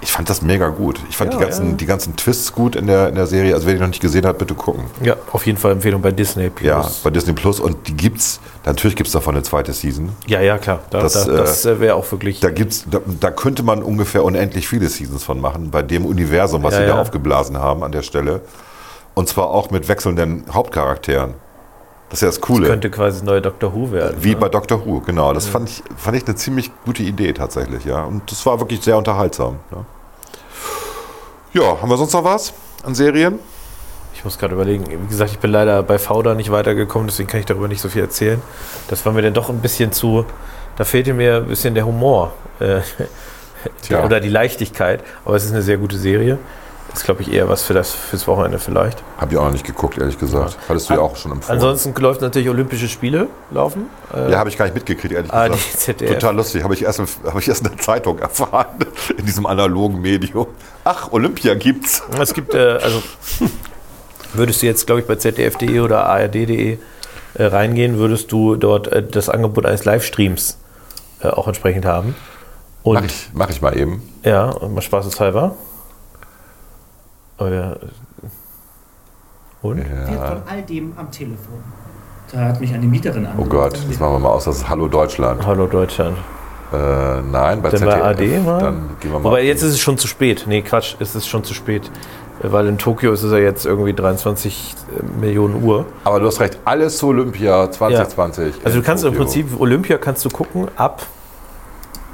ich fand das mega gut. Ich fand Ja, die, ganzen, ja. die ganzen Twists gut in der, in der Serie. Also wer die noch nicht gesehen hat, bitte gucken. ja, auf jeden Fall Empfehlung bei Disney Plus. Ja, bei Disney Plus. Und die gibt's, natürlich gibt es davon eine zweite Season. ja, ja, klar. Da, Das, das, äh, da, das äh, wäre auch wirklich. Da, gibt's, da, da könnte man ungefähr unendlich viele Seasons von machen, bei dem Universum, was Ja, sie da aufgeblasen haben an der Stelle. Und zwar auch mit wechselnden Hauptcharakteren. Das ist ja das Coole. könnte quasi neue Doctor Who werden. Wie ne? bei Doctor Who, genau. Das fand, ich, fand ich eine ziemlich gute Idee tatsächlich, ja. Und das war wirklich sehr unterhaltsam. Ja, ja haben wir sonst noch was an Serien? Ich muss gerade überlegen. Wie gesagt, ich bin leider bei Fauda nicht weitergekommen, deswegen kann ich darüber nicht so viel erzählen. Das war mir dann doch ein bisschen zu. Da fehlte mir ein bisschen der Humor. Äh. Oder die Leichtigkeit. Aber es ist eine sehr gute Serie. Ist, glaube ich, eher was für das fürs Wochenende vielleicht. Habe ich auch noch nicht geguckt, ehrlich gesagt. Hattest du ja auch schon empfohlen. Ansonsten läuft natürlich Olympische Spiele laufen. Äh, ja, habe ich gar nicht mitgekriegt, ehrlich Ah, gesagt. Total lustig. Habe ich, erst, in- hab ich erst in der Zeitung erfahren, in diesem analogen Medium. Ach, Olympia gibt's. Es gibt, äh, also würdest du jetzt, glaube ich, bei zdf.de oder ard.de äh, reingehen, würdest du dort äh, das Angebot eines Livestreams äh, auch entsprechend haben. Und Mach ich, mach ich mal eben. ja, und mal spaßeshalber. Aber ja, und? wird von all dem am Telefon. Da hat mich eine Mieterin Oh angerufen. Gott, das machen wir mal aus. Das ist Hallo Deutschland. Hallo Deutschland. Äh, nein, bei Dann ZDF. bei AD mal? Dann gehen wir mal. Wobei jetzt ist es schon zu spät. Nee, Quatsch, es ist schon zu spät. Äh, Weil in Tokio ist es ja jetzt irgendwie 23 Millionen Uhr. Aber du hast recht, alles zu Olympia 2020. Also in du kannst im Tokio. Prinzip, Olympia kannst du gucken ab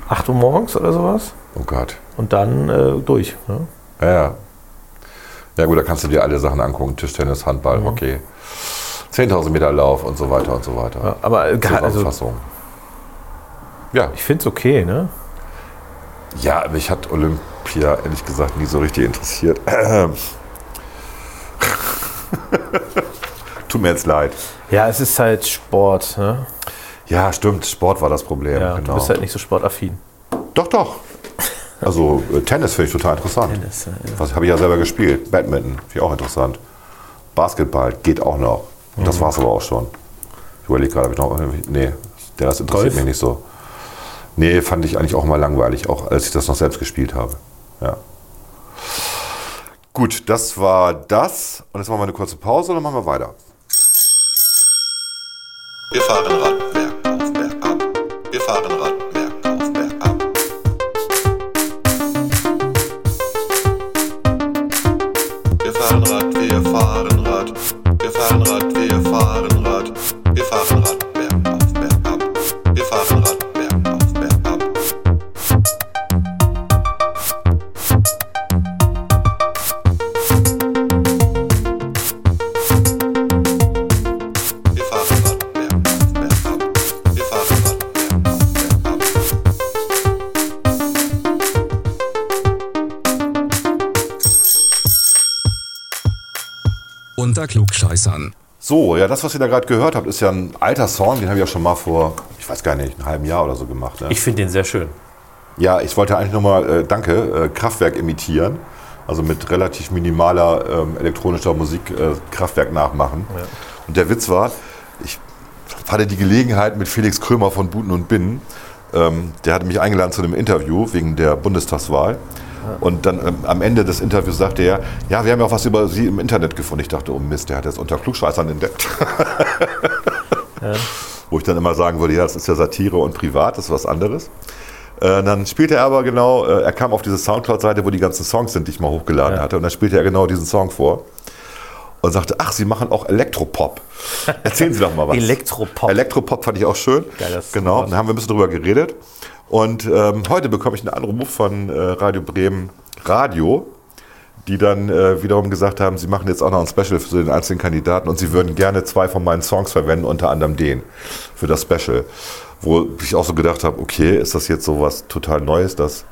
8 Uhr morgens oder sowas Oh Gott. und dann äh, durch. Ne? Ja, ja. Ja gut, da kannst du dir alle Sachen angucken. Tischtennis, Handball, Mhm. Hockey. 10.000 Meter Lauf und so weiter und so weiter. Ja, aber also, Zusammenfassung. Ja, ich finde es okay, ne? ja, mich hat Olympia ehrlich gesagt nie so richtig interessiert. Tut mir jetzt leid. Ja, es ist halt Sport. Ne? Ja, stimmt, Sport war das Problem. Ja, genau. Du bist halt nicht so sportaffin. Doch, doch. Also äh, Tennis finde ich total interessant. Tennis, ja, ja. Was habe ich ja selber gespielt. Badminton, finde ich auch interessant. Basketball geht auch noch. Mhm. Das war es aber auch schon. Ich überlege gerade, ob ich noch. Nee, der das interessiert Golf? mich nicht so. Nee, fand ich eigentlich auch mal langweilig, auch als ich das noch selbst gespielt habe. Ja. Gut, das war das. Und jetzt machen wir eine kurze Pause und dann machen wir weiter. Wir fahren Rad bergauf, bergab. Wir fahren Rad Unter Klugscheißern. So, ja, das, was ihr da gerade gehört habt, ist ja ein alter Song, den habe ich ja schon mal vor, ich weiß gar nicht, einem halben Jahr oder so gemacht. Ne? Ich finde den sehr schön. Ja, ich wollte eigentlich nochmal, äh, danke, äh, Kraftwerk imitieren. Also mit relativ minimaler ähm, elektronischer Musik äh, Kraftwerk nachmachen. Und der Witz war, ich hatte die Gelegenheit mit Felix Krömer von Buten und Binnen. Ähm, der hatte mich eingeladen zu einem Interview wegen der Bundestagswahl. Und dann ähm, am Ende des Interviews sagte er, ja, wir haben ja auch was über Sie im Internet gefunden. Ich dachte, oh Mist, der hat das unter Klugscheißern entdeckt. Wo ich dann immer sagen würde, ja, das ist ja Satire und privat, das ist was anderes. Äh, dann spielte er aber genau, äh, er kam auf diese Soundcloud-Seite, wo die ganzen Songs sind, die ich mal hochgeladen Ja. hatte. Und dann spielte er genau diesen Song vor. Und sagte, ach, Sie machen auch Elektropop. Erzählen Sie doch mal was. Elektropop. Elektropop fand ich auch schön. Geiles genau, dann haben wir ein bisschen drüber geredet. Und ähm, heute bekomme ich einen Anruf von äh, Radio Bremen Radio, die dann äh, wiederum gesagt haben, sie machen jetzt auch noch ein Special für den einzelnen Kandidaten und sie würden gerne zwei von meinen Songs verwenden, unter anderem den für das Special. Wo ich auch so gedacht habe, okay, ist das jetzt so was total Neues, dass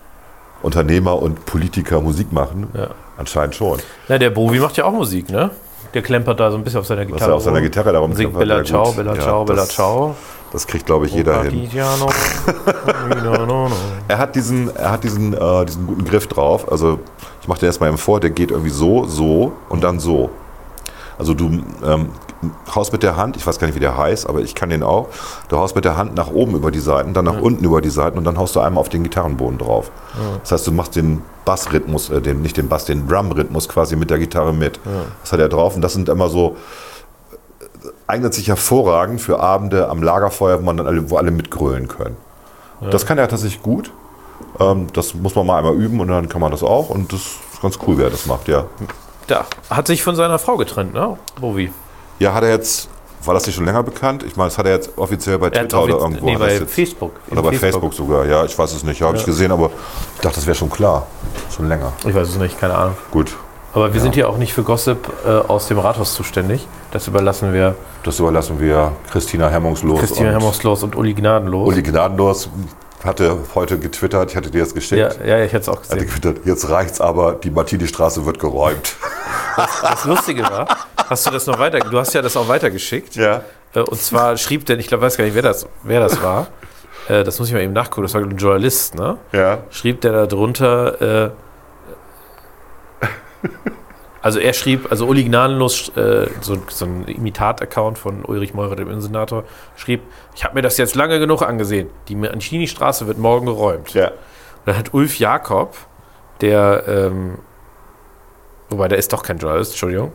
Unternehmer und Politiker Musik machen? Ja. Anscheinend schon. Na, der Bovi macht ja auch Musik, ne? Der klempert da so ein bisschen auf seiner Gitarre. er auf seiner Gitarre darum singt Bella ja, Ciao. Bella Ja, Ciao, Bella das- Ciao. Das kriegt, glaube ich, jeder hin. Er hat diesen, er hat diesen, äh, diesen guten Griff drauf. Also ich mache den erstmal eben vor, der geht irgendwie so, so und dann so. Also du ähm, haust mit der Hand, ich weiß gar nicht, wie der heißt, aber ich kann den auch. Du haust mit der Hand nach oben über die Seiten, dann nach unten über die Seiten und dann haust du einmal auf den Gitarrenboden drauf. Das heißt, du machst den Bassrhythmus, äh, den, nicht den Bass, den Drumrhythmus quasi mit der Gitarre mit. Das hat er drauf und das sind immer so, äh, eignet sich hervorragend für Abende am Lagerfeuer, wo, man dann alle, wo alle mitgrölen können. Das kann er tatsächlich gut. Ähm, das muss man mal einmal üben und dann kann man das auch. Und das ist ganz cool, wer das macht, ja. Da hat sich von seiner Frau getrennt, ne? Bovi. Ja, hat er jetzt, war das nicht schon länger bekannt? Ich meine, das hat er jetzt offiziell bei Er Twitter oder offiz- irgendwo. nee, bei Facebook. Oder bei Facebook. sogar, ja, ich weiß es nicht. Habe ich gesehen, aber ich dachte, das wäre schon klar. Schon länger. Ich weiß es nicht, keine Ahnung. Gut, Aber wir sind hier auch nicht für Gossip äh, aus dem Rathaus zuständig. Das überlassen wir das überlassen wir Christina Hemmungslos. Christina und Hemmungslos und Uli Gnadenlos. Uli Gnadenlos hatte heute getwittert, ich hatte dir das geschickt. ja, ja, ich hätte es auch Hatte gesehen. getwittert, jetzt reicht's aber, die Martini-Straße wird geräumt. Das Lustige war, hast du das noch weiter, du hast ja das auch weitergeschickt. Ja. Äh, Und zwar schrieb der, ich glaube, weiß gar nicht, wer das, wer das war. Äh, Das muss ich mal eben nachgucken, das war ein Journalist, ne? Ja. Schrieb der da drunter, äh, also er schrieb, also Uli Gnadenlos, äh, so, so ein Imitat-Account von Ulrich Meurer, dem Innensenator, schrieb, ich habe mir das jetzt lange genug angesehen. Die Mancini-Straße wird morgen geräumt. Ja. Und dann hat Ulf Jakob, der, ähm, wobei der ist doch kein Journalist, Entschuldigung,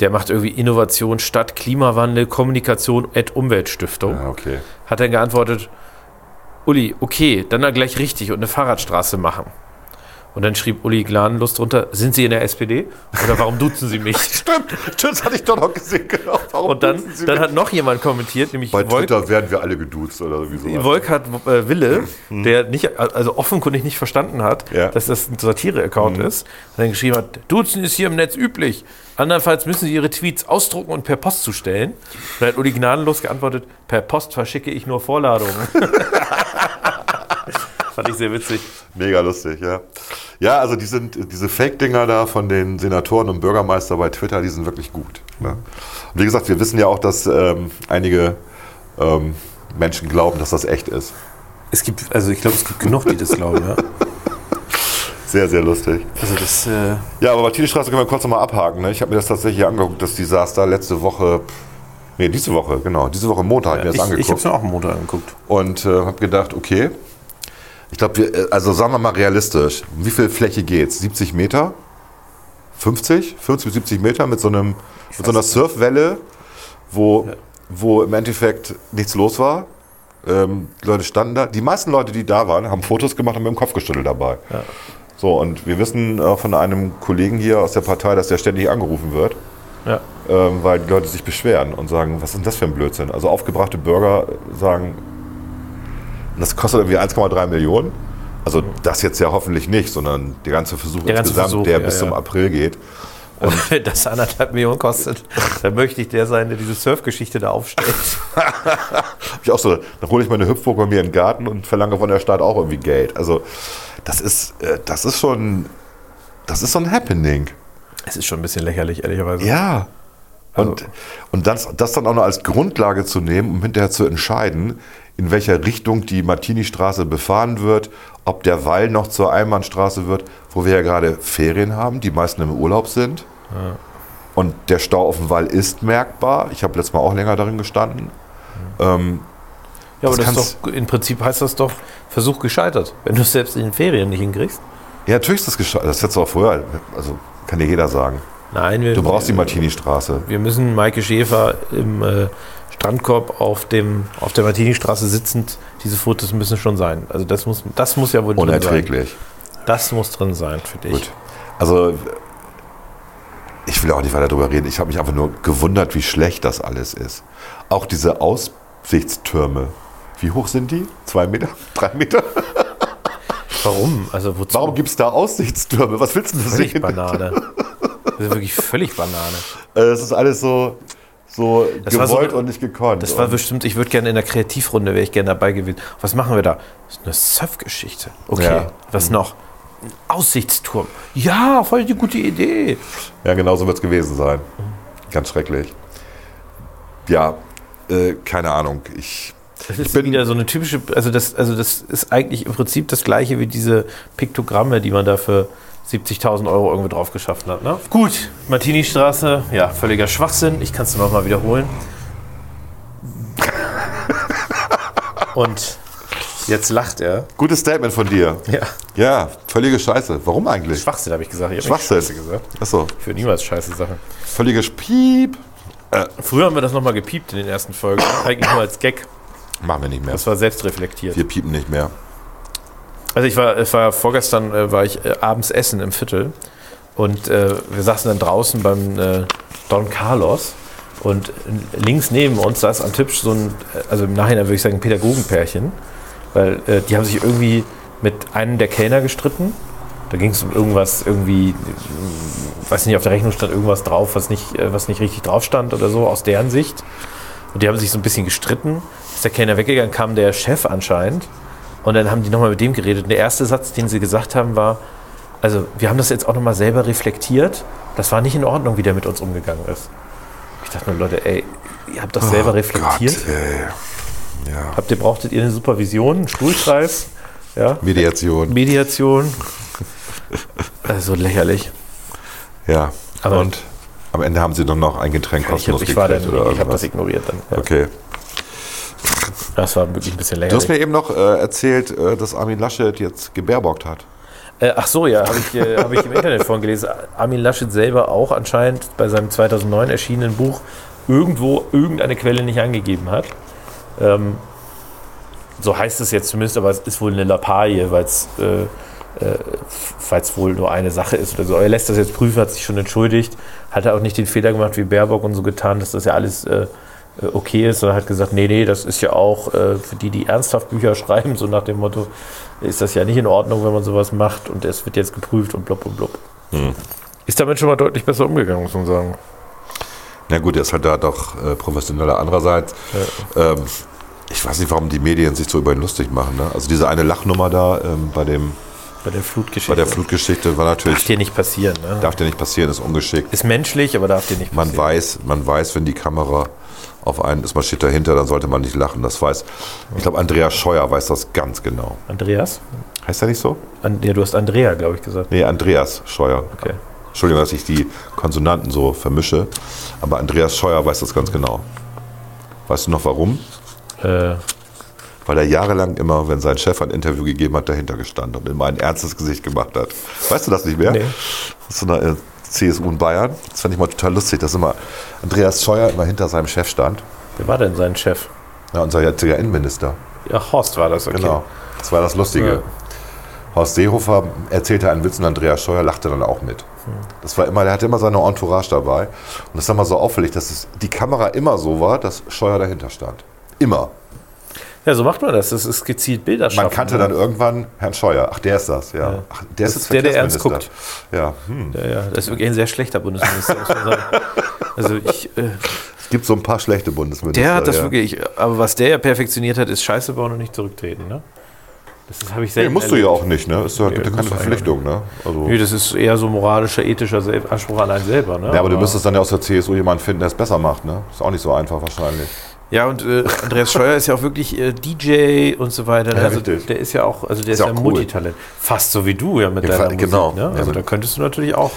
der macht irgendwie Innovation statt Klimawandel, Kommunikation et Umweltstiftung, Ja, okay. hat dann geantwortet, Uli, okay, dann da gleich richtig und eine Fahrradstraße machen. Und dann schrieb Uli Gnadenlos drunter, sind Sie in der SPD? Oder warum duzen Sie mich? Stimmt, das hatte ich doch noch gesehen, genau. Warum Und dann, dann hat noch jemand kommentiert, nämlich Bei Wolk, Twitter werden wir alle geduzt oder so. Volk hat äh, Wille, der nicht, also offenkundig nicht verstanden hat. Ja. Dass das ein Satire-Account ist, und dann geschrieben hat, Duzen ist hier im Netz üblich. Andernfalls müssen Sie Ihre Tweets ausdrucken und per Post zustellen. Und dann hat Uli gnadenlos geantwortet, per Post verschicke ich nur Vorladungen. Fand ich sehr witzig. Mega lustig, ja. Ja, also die sind, diese Fake-Dinger da von den Senatoren und Bürgermeister bei Twitter, die sind wirklich gut. Ne? Und wie gesagt, wir wissen ja auch, dass ähm, einige ähm, Menschen glauben, dass das echt ist. Es gibt, also ich glaube, es gibt genug, die das glauben, ja. Sehr, sehr lustig. Also das, äh, Ja, aber Martini-Straße können wir kurz nochmal abhaken. Ne? Ich habe mir das tatsächlich angeguckt, das Desaster letzte Woche, nee, diese Woche, genau, diese Woche Montag habe ich mir das ich, ich habe angeguckt. es mir auch Montag angeguckt. und äh, habe gedacht, okay, ich glaube, wir, äh, also sagen wir mal realistisch, wie viel Fläche geht's? 70 Meter? 50? 50 bis 70 Meter mit so, einem, mit so einer Surfwelle, wo, wo im Endeffekt nichts los war. Ähm, die Leute standen da. Die meisten Leute, die da waren, haben Fotos gemacht und mit dem Kopfgeschüttelt dabei. So, und wir wissen äh, von einem Kollegen hier aus der Partei, dass der ständig angerufen wird Ja. ähm, weil die Leute sich beschweren und sagen, was ist denn das für ein Blödsinn? Also aufgebrachte Bürger sagen, das kostet irgendwie 1,3 Millionen. Also das jetzt ja hoffentlich nicht, sondern der ganze Versuch Der ganze insgesamt, Versuch, der ja, bis ja. zum April geht. Und wenn das anderthalb Millionen kostet, dann möchte ich der sein, der diese Surfgeschichte da aufstellt. Hab ich auch so, dann hole ich meine Hüpfburg bei mir in den Garten und verlange von der Stadt auch irgendwie Geld. Also das ist, äh, das ist schon, das ist so ein Happening. Es ist schon ein bisschen lächerlich, ehrlicherweise. Ja. Und, Also- und das, das dann auch noch als Grundlage zu nehmen, um hinterher zu entscheiden, in welcher Richtung die Martini-Straße befahren wird, ob der Wall noch zur Einbahnstraße wird, wo wir ja gerade Ferien haben, die meisten im Urlaub sind. Und der Stau auf dem Wall ist merkbar. Ich habe letztes Mal auch länger darin gestanden. Ähm, Ja, aber Das das doch, im Prinzip heißt das doch, Versuch gescheitert. Wenn du es selbst in den Ferien nicht hinkriegst. Ja, natürlich ist das gescheitert. Das hättest du auch vorher, also kann dir jeder sagen. Nein, wir, Du brauchst die Martini-Straße. wir müssen Maike Schäfer im äh, Strandkorb auf, dem, auf der Martini-Straße sitzend, diese Fotos müssen schon sein. Also das muss, das muss ja wohl drin sein. Unerträglich. Das muss drin sein für dich. Gut. Also, ich will auch nicht weiter darüber reden. Ich habe mich einfach nur gewundert, wie schlecht das alles ist. Auch diese Aussichtstürme. Wie hoch sind die? Zwei Meter? Drei Meter? Warum? Also wozu? Warum gibt es da Aussichtstürme? Was willst du denn Völlig sehen? Banane. Das ist wirklich völlig Banane. Äh, Es ist alles so, so Das war so gewollt eine- und nicht gekonnt. Das war bestimmt, ich würde gerne in der Kreativrunde, wäre ich gerne dabei gewesen. Was machen wir da? Das ist eine Surf-Geschichte. Okay, Ja. was noch? Ein Aussichtsturm. Ja, voll die gute Idee. Ja, genau so wird es gewesen sein. Ganz schrecklich. Ja, äh, keine Ahnung. Ich, Das ist wieder so eine typische, also das, also das ist eigentlich im Prinzip das gleiche wie diese Piktogramme, die man da für 70.000 Euro irgendwie drauf geschaffen hat. Ne? Gut, Martini-Straße, ja, völliger Schwachsinn. Ich kann es nur noch mal wiederholen. Und jetzt lacht er. gutes Statement von dir. Ja, Ja, völlige Scheiße. Warum eigentlich? Schwachsinn habe ich gesagt. Ich Schwachsinn. Scheiße gesagt. Achso, Ich würde niemals scheiße Sachen. völlige Piep. Früher haben wir das nochmal gepiept in den ersten Folgen. Eigentlich nur als Gag. Machen wir nicht mehr. Das war selbstreflektiert. Wir piepen nicht mehr. Also ich war, es war vorgestern äh, war ich äh, abends essen im Viertel und äh, wir saßen dann draußen beim äh, Don Carlos und links neben uns saß am Tisch so ein, äh, also im Nachhinein würde ich sagen, ein Pädagogenpärchen, weil äh, die haben sich irgendwie mit einem der Kellner gestritten. Da ging es um irgendwas, irgendwie, äh, weiß nicht, auf der Rechnung stand irgendwas drauf, was nicht, äh, was nicht richtig drauf stand oder so, aus deren Sicht. Und die haben sich so ein bisschen gestritten. Ist der Kellner weggegangen, kam der Chef anscheinend. Und dann haben die nochmal mit dem geredet. Und der erste Satz, den sie gesagt haben, war, also wir haben das jetzt auch nochmal selber reflektiert. Das war nicht in Ordnung, wie der mit uns umgegangen ist. Ich dachte nur, Leute, ey, ihr habt das selber reflektiert. Oh Gott, ey. Ja. Habt ihr, brauchtet ihr eine Supervision, einen Stuhlkreis, ja, Mediation. Mediation? Also lächerlich. Ja. Aber- Und am Ende haben sie dann noch ein Getränk Ich, kostenlos ich, war dann, gekriegt oder ich habe das ignoriert dann. Ja. Okay. Das war wirklich ein bisschen Du hast mir eben noch äh, erzählt, äh, dass Armin Laschet jetzt gebärbockt hat. Äh, ach so, ja, habe ich, äh, hab ich im Internet vorhin gelesen. Armin Laschet selber auch anscheinend bei seinem 2009 erschienenen Buch irgendwo irgendeine Quelle nicht angegeben hat. Ähm, so heißt es jetzt zumindest, aber es ist wohl eine Lappalie, weil es äh, äh, weil's wohl nur eine Sache ist oder so. Er lässt das jetzt prüfen, hat sich schon entschuldigt, hat er auch nicht den Fehler gemacht wie Baerbock und so getan, dass das ja alles äh, äh, okay ist, sondern hat gesagt, nee, nee, das ist ja auch äh, für die, die ernsthaft Bücher schreiben, so nach dem Motto, ist das ja nicht in Ordnung, wenn man sowas macht und es wird jetzt geprüft und blub und blub. Ist damit schon mal deutlich besser umgegangen, muss man sagen. Na gut, er ist halt da doch äh, professioneller. Andererseits, ähm, ich weiß nicht, warum die Medien sich so über ihn lustig machen. Ne? Also diese eine Lachnummer da ähm, bei, dem, Bei der Flutgeschichte. bei der Flutgeschichte war Darf natürlich, dir nicht passieren. Ne? darf dir nicht passieren, ist ungeschickt. Ist menschlich, aber darf dir nicht Man passieren. weiß, man weiß, wenn die Kamera auf einen ist, man steht dahinter, dann sollte man nicht lachen. Das weiß, ich glaube, Andreas Scheuer weiß das ganz genau. Andreas? Heißt er nicht so? An, ja, du hast Andrea, glaube ich, gesagt. Nee, Andreas Scheuer. Okay. Entschuldigung, dass ich die Konsonanten so vermische, aber Andreas Scheuer weiß das ganz genau. Weißt du noch warum? Äh, Weil er jahrelang immer, wenn sein Chef ein Interview gegeben hat, dahinter gestanden und immer ein ernstes Gesicht gemacht hat. Weißt du das nicht mehr? Nee. Das ist so eine äh, CSU in Bayern. Das fand ich mal total lustig, dass immer Andreas Scheuer immer hinter seinem Chef stand. wer war denn sein Chef? Ja, unser jetziger Innenminister. Ja, Horst war das, okay. Genau. Das war das Lustige. Ja. Horst Seehofer erzählte einen Witz und Andreas Scheuer lachte dann auch mit. Das war immer, der hatte immer seine Entourage dabei. Und das war mal so auffällig, dass es, die Kamera immer so war, dass Scheuer dahinter stand. Immer. Ja, so macht man das. Das ist gezielt Bilder Man schaffen, kannte ne? dann irgendwann Herrn Scheuer. Ach, der ist das, ja. Ja. Ach, der Das ist ist der, der ernst Verkehrsminister. Ja, hm. Ja, ja, das ist wirklich ein sehr schlechter Bundesminister, muss man sagen. Also ich, äh, Es gibt so ein paar schlechte Bundesminister. der hat das ja. wirklich, aber was der ja perfektioniert hat, ist Scheiße bauen und nicht zurücktreten, ne? Das habe ich Nee, selten musst du ja erlebt. auch nicht, ne? Ist ja, Nee, gibt ja keine Verpflichtung, ne? Also, Nee, das ist eher so moralischer, ethischer Anspruch an einen selber, ne? ja, aber du müsstest dann ja aus der CSU jemanden finden, der es besser macht, ne? Ist auch nicht so einfach wahrscheinlich. Ja, und äh, Andreas Scheuer ist ja auch wirklich äh, DJ und so weiter. Ja, also richtig. der ist ja auch, also der ist, Ist ja cool. Multitalent. Fast so wie du ja mit Ja, deiner fa- Musik. genau. Ne? Also Ja. da könntest du natürlich auch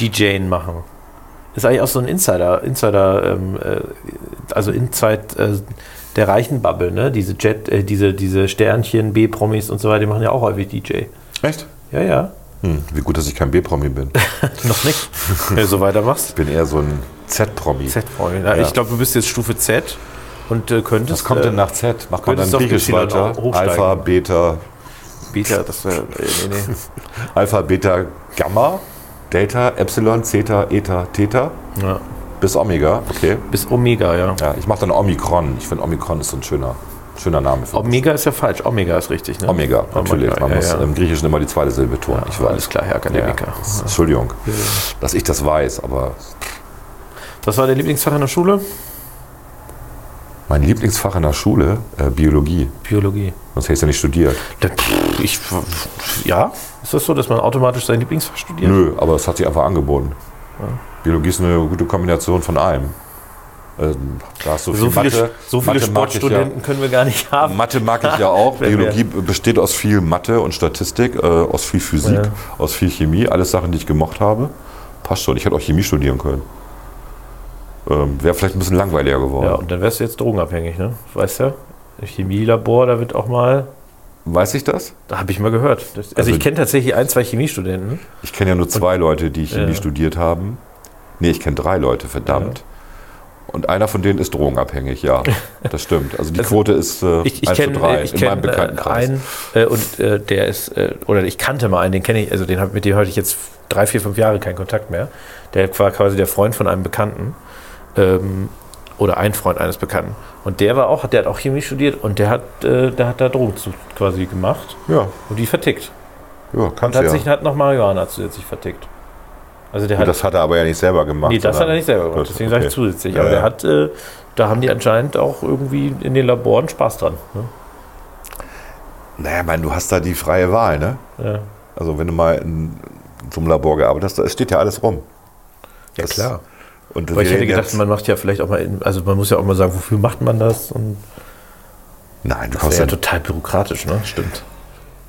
DJen machen. Ist eigentlich auch so ein Insider, Insider, ähm, äh, also Inside äh, der reichen Bubble, ne? Diese Jet, äh, diese, diese Sternchen, B-Promis und so weiter, die machen ja auch häufig DJ. Echt? Ja, ja. Hm, wie gut, dass ich kein B-Promi bin. Noch nicht. Wenn du so weitermachst. Ich bin eher so ein Z-Promi. Z-Promi. Ja. Ich glaube, du bist jetzt Stufe Z und äh, könntest. Was kommt äh, denn nach Z? Macht man dann Griechisch weiter? Alpha, Beta, Beta, das wäre. Äh, nee, nee. Alpha, Beta, Gamma, Delta, Epsilon, Zeta, Eta, Theta Ja. bis Omega. Okay. Bis Omega, ja. Ja, ich mache dann Omikron. Ich finde Omikron ist so ein schöner, schöner Name. Für Omega ist ja falsch. Omega ist richtig, ne? Omega, natürlich. Man ja, muss ja. im Griechischen immer die zweite Silbe betonen. ich weiß. Alles klar, Herr Akademiker. Entschuldigung, dass ich das weiß, aber Was war der Lieblingsfach in der Schule? Mein Lieblingsfach in der Schule, äh, Biologie. Biologie. Sonst hätte ich es ja nicht studiert. Ich, ja, ist das so, dass man automatisch sein Lieblingsfach studiert? Nö, aber es hat sich einfach angeboten. Biologie ist eine gute Kombination von allem. Ähm, da hast du So viel viele, Mathe. so viele Mathe Sportstudenten können wir gar nicht Ja. haben. Mathe mag ich ja auch. Biologie besteht aus viel Mathe und Statistik, äh, aus viel Physik, Ja. aus viel Chemie. Alles Sachen, die ich gemocht habe. Passt schon. Ich hätte auch Chemie studieren können. Ähm, Wäre vielleicht ein bisschen langweiliger geworden. Ja, und dann wärst du jetzt drogenabhängig, ne? Weißt du? Im Chemielabor, da wird auch mal. Weiß ich das? Da habe ich mal gehört. Das, also, Also- ich kenne tatsächlich ein, zwei Chemiestudenten. Ich kenne ja nur zwei Leute, die Chemie Ja. studiert haben. Nee, ich kenne drei Leute, verdammt. Und einer von denen ist drogenabhängig, ja. Das stimmt. Also die Also Quote ist äh, Ich, ich 1 zu kenne 3 ich in meinem kenn, äh, Bekanntenkreis. einen äh, und äh, der ist, äh, oder ich kannte mal einen, den kenne ich, also den hab, mit dem hatte ich jetzt drei, vier, fünf Jahre keinen Kontakt mehr. Der war quasi der Freund von einem Bekannten. Ähm, oder ein Freund eines Bekannten. Und der war auch, der hat auch Chemie studiert und der hat, äh, der hat da Drogen zu, quasi gemacht Ja, und die vertickt. ja, Und kannst hat du sich ja. hat noch Marihuana zusätzlich vertickt. Also der Gut, hat, das hat er aber ja nicht selber gemacht. nee, das hat er nicht selber gemacht, deswegen sage ich okay. zusätzlich. Ja, Aber der ja. hat, äh, da haben die anscheinend auch irgendwie in den Laboren Spaß dran. Ne? Naja, ich meine, du hast da die freie Wahl, ne? Ja. Also wenn du mal in so einem Labor gearbeitet hast, da steht ja alles rum. Ja, Das- klar. Und Aber ich hätte gedacht, man macht ja vielleicht auch mal, also man muss ja auch mal sagen, wofür macht man das? Und Nein, du das wäre ja ja, total bürokratisch, ne? Stimmt.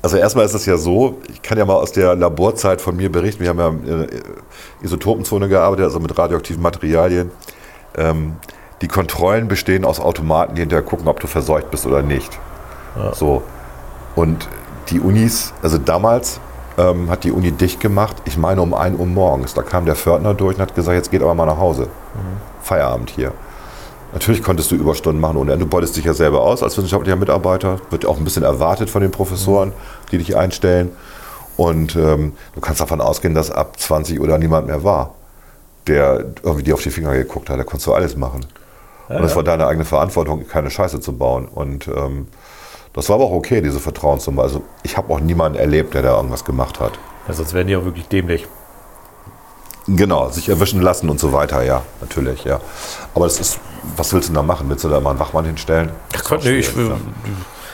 Also erstmal ist es ja so, ich kann ja mal aus der Laborzeit von mir berichten. Wir haben ja in Isotopenzone gearbeitet, also mit radioaktiven Materialien. Ähm, die Kontrollen bestehen aus Automaten, die hinterher gucken, ob du verseucht bist oder nicht. So. Und die Unis, also damals ähm, hat die Uni dicht gemacht, ich meine um 1 Uhr morgens. Da kam der Fördner durch und hat gesagt, jetzt geht aber mal nach Hause. Feierabend hier. Natürlich konntest du Überstunden machen ohne Ende. Du beutest dich ja selber aus als wissenschaftlicher Mitarbeiter. Wird auch ein bisschen erwartet von den Professoren, die dich einstellen. Und ähm, du kannst davon ausgehen, dass ab 20 Uhr da niemand mehr war, der irgendwie dir auf die Finger geguckt hat. Da konntest du alles machen. und es war deine eigene Verantwortung, keine Scheiße zu bauen. Und ähm, das war aber auch okay, diese Vertrauenssumme. Also ich habe auch niemanden erlebt, der da irgendwas gemacht hat. Ja, sonst wären die auch wirklich dämlich. Genau, sich erwischen lassen und so weiter, ja, natürlich, ja. Aber das ist, was willst du da machen? Willst du da mal einen Wachmann hinstellen? Ist auch Nee, ich, schwierig, ja.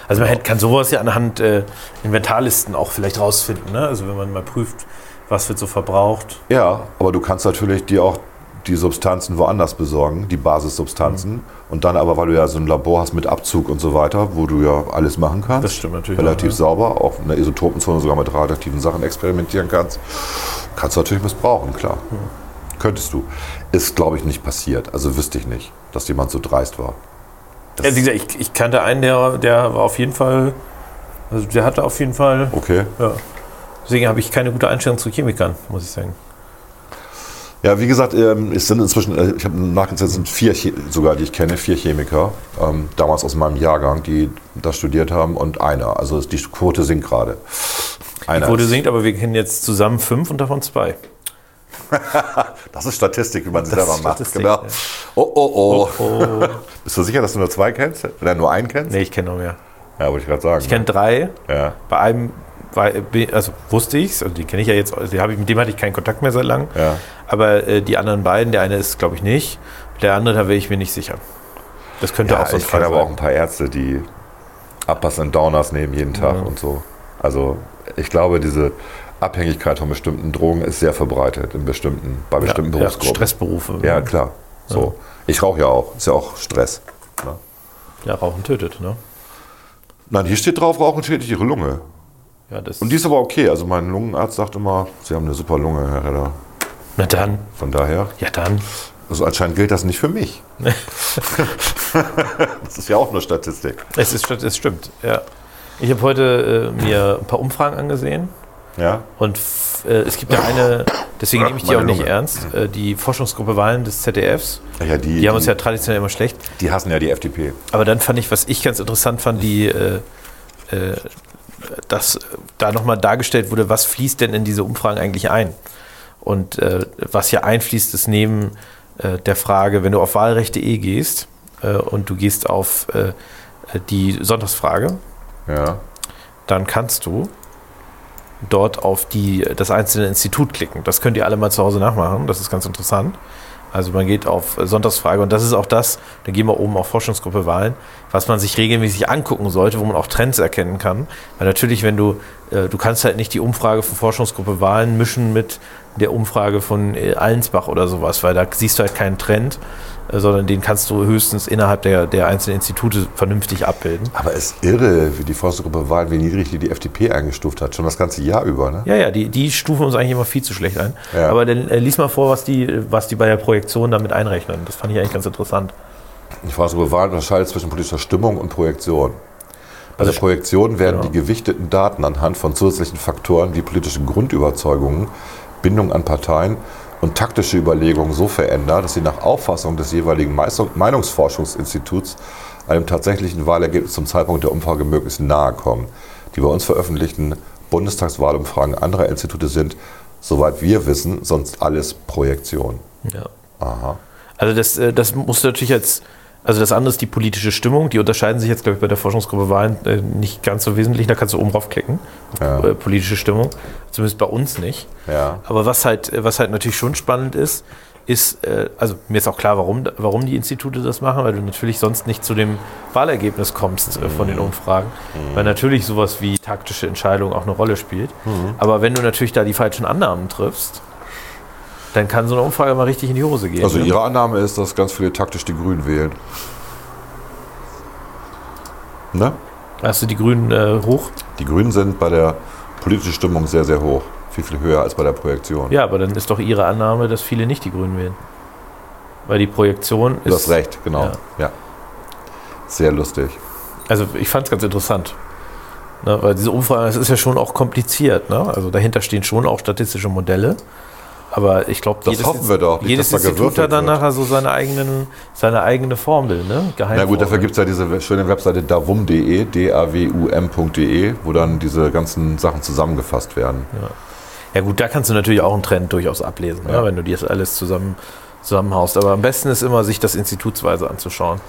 also man kann sowas ja anhand äh, Inventarlisten auch vielleicht rausfinden. Ne? Also wenn man mal prüft, was wird so verbraucht. Ja, aber du kannst natürlich dir auch die Substanzen woanders besorgen, die Basissubstanzen. Und dann aber, weil du ja so ein Labor hast mit Abzug und so weiter, wo du ja alles machen kannst. Das stimmt natürlich Relativ auch, sauber, auch in der Isotopenzone sogar mit radioaktiven Sachen experimentieren kannst. Kannst du natürlich missbrauchen, klar. Könntest du. Ist, glaube ich, nicht passiert. Also wüsste ich nicht, dass jemand so dreist war. Das- Ja, wie gesagt, ich, ich kannte einen, der, der war auf jeden Fall, also der hatte auf jeden Fall, Okay. ja. Deswegen habe ich keine gute Einstellung zu Chemikern, muss ich sagen. Ja, wie gesagt, ähm, es sind inzwischen, äh, ich habe nachgezählt, es sind vier sogar, die ich kenne, vier Chemiker, ähm, damals aus meinem Jahrgang, die da studiert haben und einer. Also die Quote sinkt gerade. Einer. Wurde ist- singt, aber wir kennen jetzt zusammen fünf und davon zwei. Das ist Statistik, wie man sie Das selber macht. Genau. ja. Oh, oh, oh. Oh, Bist du sicher, dass du nur zwei kennst? Oder nur einen kennst? nee, ich kenne noch mehr. Ja, wollte ich gerade sagen. Ich kenne drei. ja. Bei einem war, also wusste ich es, also die kenne ich ja jetzt, also ich, mit dem hatte ich keinen Kontakt mehr seit langem. Ja. Aber äh, die anderen beiden, der eine ist, glaube ich, nicht. Der andere, da wäre ich mir nicht sicher. Das könnte Ja, auch so ein ich kenne Fall aber auch sein. ein paar Ärzte, die Uppers und Downers nehmen jeden Tag und so. Also ich glaube, diese Abhängigkeit von bestimmten Drogen ist sehr verbreitet in bestimmten, bei bestimmten ja, Berufsgruppen. Stressberufe. Ja, klar. So. Ich rauche ja auch. Ist ja auch Stress. Ne? Ja, Rauchen tötet, ne? Nein, hier steht drauf, Rauchen schädigt Ihre Lunge. Ja, Und die ist aber okay. Also mein Lungenarzt sagt immer, Sie haben eine super Lunge, Herr Redder. na dann, Von daher, ja dann. also anscheinend gilt das nicht für mich. das ist ja auch nur Statistik. Es, ist, es stimmt, ja. Ich habe heute äh, mir ein paar Umfragen angesehen Ja. Und äh, es gibt ja eine, deswegen nehme ich die auch nicht Lunge. ernst, äh, die Forschungsgruppe Wahlen des ZDFs. Ja, die, Die haben uns ja traditionell immer schlecht. die hassen ja die FDP. Aber dann fand ich, was ich ganz interessant fand, die, äh, äh, dass da nochmal dargestellt wurde, was fließt denn in diese Umfragen eigentlich ein? Und äh, was hier einfließt, ist neben äh, der Frage, wenn du auf wahlrecht.de gehst äh, und du gehst auf äh, die Sonntagsfrage, Ja. dann kannst du dort auf die, das einzelne Institut klicken. Das könnt ihr alle mal zu Hause nachmachen, das ist ganz interessant. Also man geht auf Sonntagsfrage und das ist auch das, da gehen wir oben auf Forschungsgruppe Wahlen, was man sich regelmäßig angucken sollte, wo man auch Trends erkennen kann. Weil natürlich, wenn du, äh, du kannst halt nicht die Umfrage von Forschungsgruppe Wahlen mischen mit der Umfrage von äh, Allensbach oder sowas, weil da siehst du halt keinen Trend, äh, sondern den kannst du höchstens innerhalb der, der einzelnen Institute vernünftig abbilden. Aber es ist irre, wie die Forstgruppe Wahl, wie niedrig die die FDP eingestuft hat. Schon das ganze Jahr über, ne? Ja, ja, die, die stufen uns eigentlich immer viel zu schlecht ein. Ja. Aber dann äh, lies mal vor, was die, was die bei der Projektion damit einrechnen. Das fand ich eigentlich ganz interessant. Die Forstgruppe Wahl unterscheidet zwischen politischer Stimmung und Projektion. Bei Also der Projektion werden genau. die gewichteten Daten anhand von zusätzlichen Faktoren wie politische Grundüberzeugungen, Bindung an Parteien und taktische Überlegungen so verändert, dass sie nach Auffassung des jeweiligen Meinungsforschungsinstituts einem tatsächlichen Wahlergebnis zum Zeitpunkt der Umfrage möglichst nahe kommen. Die bei uns veröffentlichten Bundestagswahlumfragen anderer Institute sind, soweit wir wissen, sonst alles Projektion. Ja. Aha. Also das, äh, das musst du natürlich jetzt, also das andere ist die politische Stimmung. Die unterscheiden sich jetzt, glaube ich, bei der Forschungsgruppe Wahlen äh, nicht ganz so wesentlich. Da kannst du oben draufklicken, auf Ja. äh, politische Stimmung. Zumindest bei uns nicht. Ja. Aber was halt, was halt natürlich schon spannend ist, ist, äh, also mir ist auch klar, warum, warum die Institute das machen, weil du natürlich sonst nicht zu dem Wahlergebnis kommst äh, von den Umfragen. Weil natürlich sowas wie taktische Entscheidungen auch eine Rolle spielt. Aber wenn du natürlich da die falschen Annahmen triffst, dann kann so eine Umfrage mal richtig in die Hose gehen. Also ne? Ihre Annahme ist, dass ganz viele taktisch die Grünen wählen. Ne? Hast du die Grünen äh, hoch? Die Grünen sind bei der politischen Stimmung sehr, sehr hoch. Viel, viel höher als bei der Projektion. Ja, aber dann ist doch Ihre Annahme, dass viele nicht die Grünen wählen. Weil die Projektion du ist. hast recht, genau. Ja. Ja. Sehr lustig. Also ich fand es ganz interessant. Ne, weil diese Umfrage, das ist ja schon auch kompliziert. Ne? Also dahinter stehen schon auch statistische Modelle. Aber ich glaube, Das hoffen wir doch, nicht, jedes dass Institut hat dann wird. nachher so seine, eigenen, seine eigene Formel. Ne? Na gut, dafür gibt es ja diese schöne Webseite davum.de, d-a-w-u-m.de, wo dann diese ganzen Sachen zusammengefasst werden. Ja gut, da kannst du natürlich auch einen Trend durchaus ablesen, Ja. ne? wenn du dir das alles zusammen, zusammenhaust. Aber am besten ist immer, sich das institutsweise anzuschauen.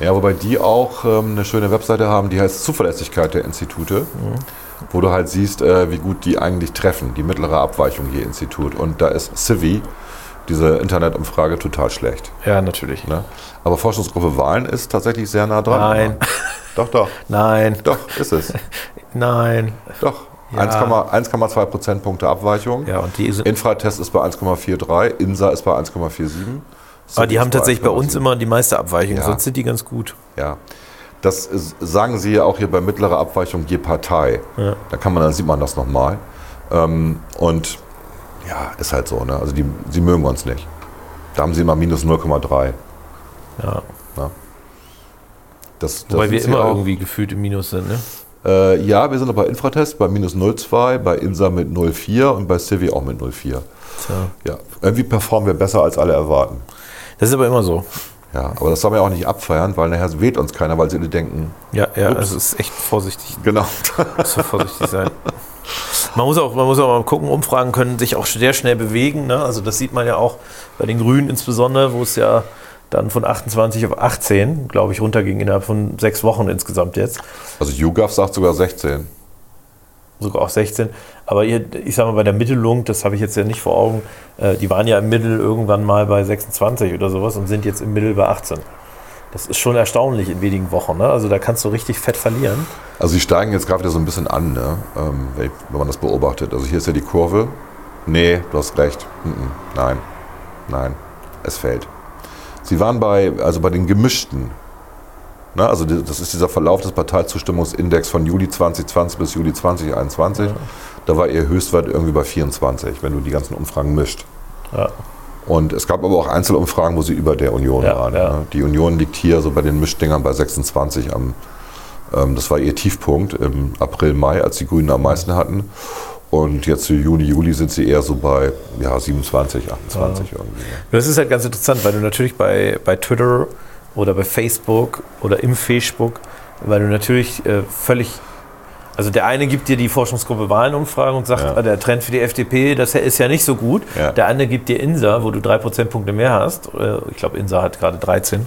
Ja, wobei die auch ähm, eine schöne Webseite haben, die heißt Zuverlässigkeit der Institute, wo du halt siehst, äh, wie gut die eigentlich treffen, die mittlere Abweichung je Institut. Und da ist Civi, diese Internetumfrage, total schlecht. Ja, natürlich. Ne? Aber Forschungsgruppe Wahlen ist tatsächlich sehr nah dran. Nein. Doch, doch, Nein, doch, ist es. nein. Doch. Ja. 1,2 1,2 Prozentpunkte Abweichung. Ja, und die sind, Infratest ist bei 1,43, INSA ist bei 1,47. aber die haben tatsächlich bei uns 1,7. immer die meiste Abweichung, Ja. sonst sind die ganz gut. Ja. Das ist, sagen Sie ja auch hier bei mittlerer Abweichung je Partei. Ja. Da kann man, dann sieht man das nochmal. Ähm, und ja, ist halt so. Ne? Also die, sie mögen uns nicht. Da haben sie immer minus 0,3. Ja. Das, das Wobei wir immer auch. irgendwie gefühlt im Minus sind, ne? Äh, ja, wir sind aber bei Infratest bei minus 0,2, bei INSA mit 0,4 und bei Civi auch mit 0,4. Tja. Ja, irgendwie performen wir besser, als alle erwarten. Das ist aber immer so. Ja, aber das soll man ja auch nicht abfeiern, weil nachher wählt uns keiner, weil sie alle denken, Ja, ja, Ups. also es ist echt vorsichtig. genau. Muss vorsichtig sein. Man muss, auch, man muss auch mal gucken, Umfragen können sich auch sehr schnell bewegen. Ne? Also das sieht man ja auch bei den Grünen insbesondere, wo es ja dann von 28 auf 18, glaube ich, runterging innerhalb von sechs Wochen insgesamt jetzt. Also YouGov sagt sogar 16. sogar auch 16. Aber ihr, ich sage mal, bei der Mittelung, das habe ich jetzt ja nicht vor Augen, äh, die waren ja im Mittel irgendwann mal bei 26 oder sowas und sind jetzt im Mittel bei 18. Das ist schon erstaunlich in wenigen Wochen. Ne? Also da kannst du richtig fett verlieren. Also sie steigen jetzt gerade wieder so ein bisschen an, ne? ähm, wenn ich- wenn man das beobachtet. Also hier ist ja die Kurve. Nee, du hast recht. Nein, nein, es fällt. Sie waren bei, also bei den gemischten. Ne? Also das ist dieser Verlauf des Parteizustimmungsindex von Juli 2020 bis Juli 2021. Da war ihr Höchstwert irgendwie bei 24, wenn du die ganzen Umfragen mischt. Ja. Und es gab aber auch Einzelumfragen, wo sie über der Union Ja, waren. ja. Ne? Die Union liegt hier so bei den Mischdingern bei 26 am, ähm, das war ihr Tiefpunkt im April, Mai, als die Grünen am meisten hatten. Und jetzt zu Juni, Juli sind sie eher so bei ja, 27, 28 irgendwie. Das ist halt ganz interessant, weil du natürlich bei, bei Twitter oder bei Facebook oder im Facebook, weil du natürlich äh, völlig, also der eine gibt dir die Forschungsgruppe Wahlenumfragen und sagt, Ja. ah, der Trend für die FDP, das ist ja nicht so gut. Ja. Der andere gibt dir INSA, wo du drei Prozentpunkte mehr hast, äh, ich glaube INSA hat gerade 13,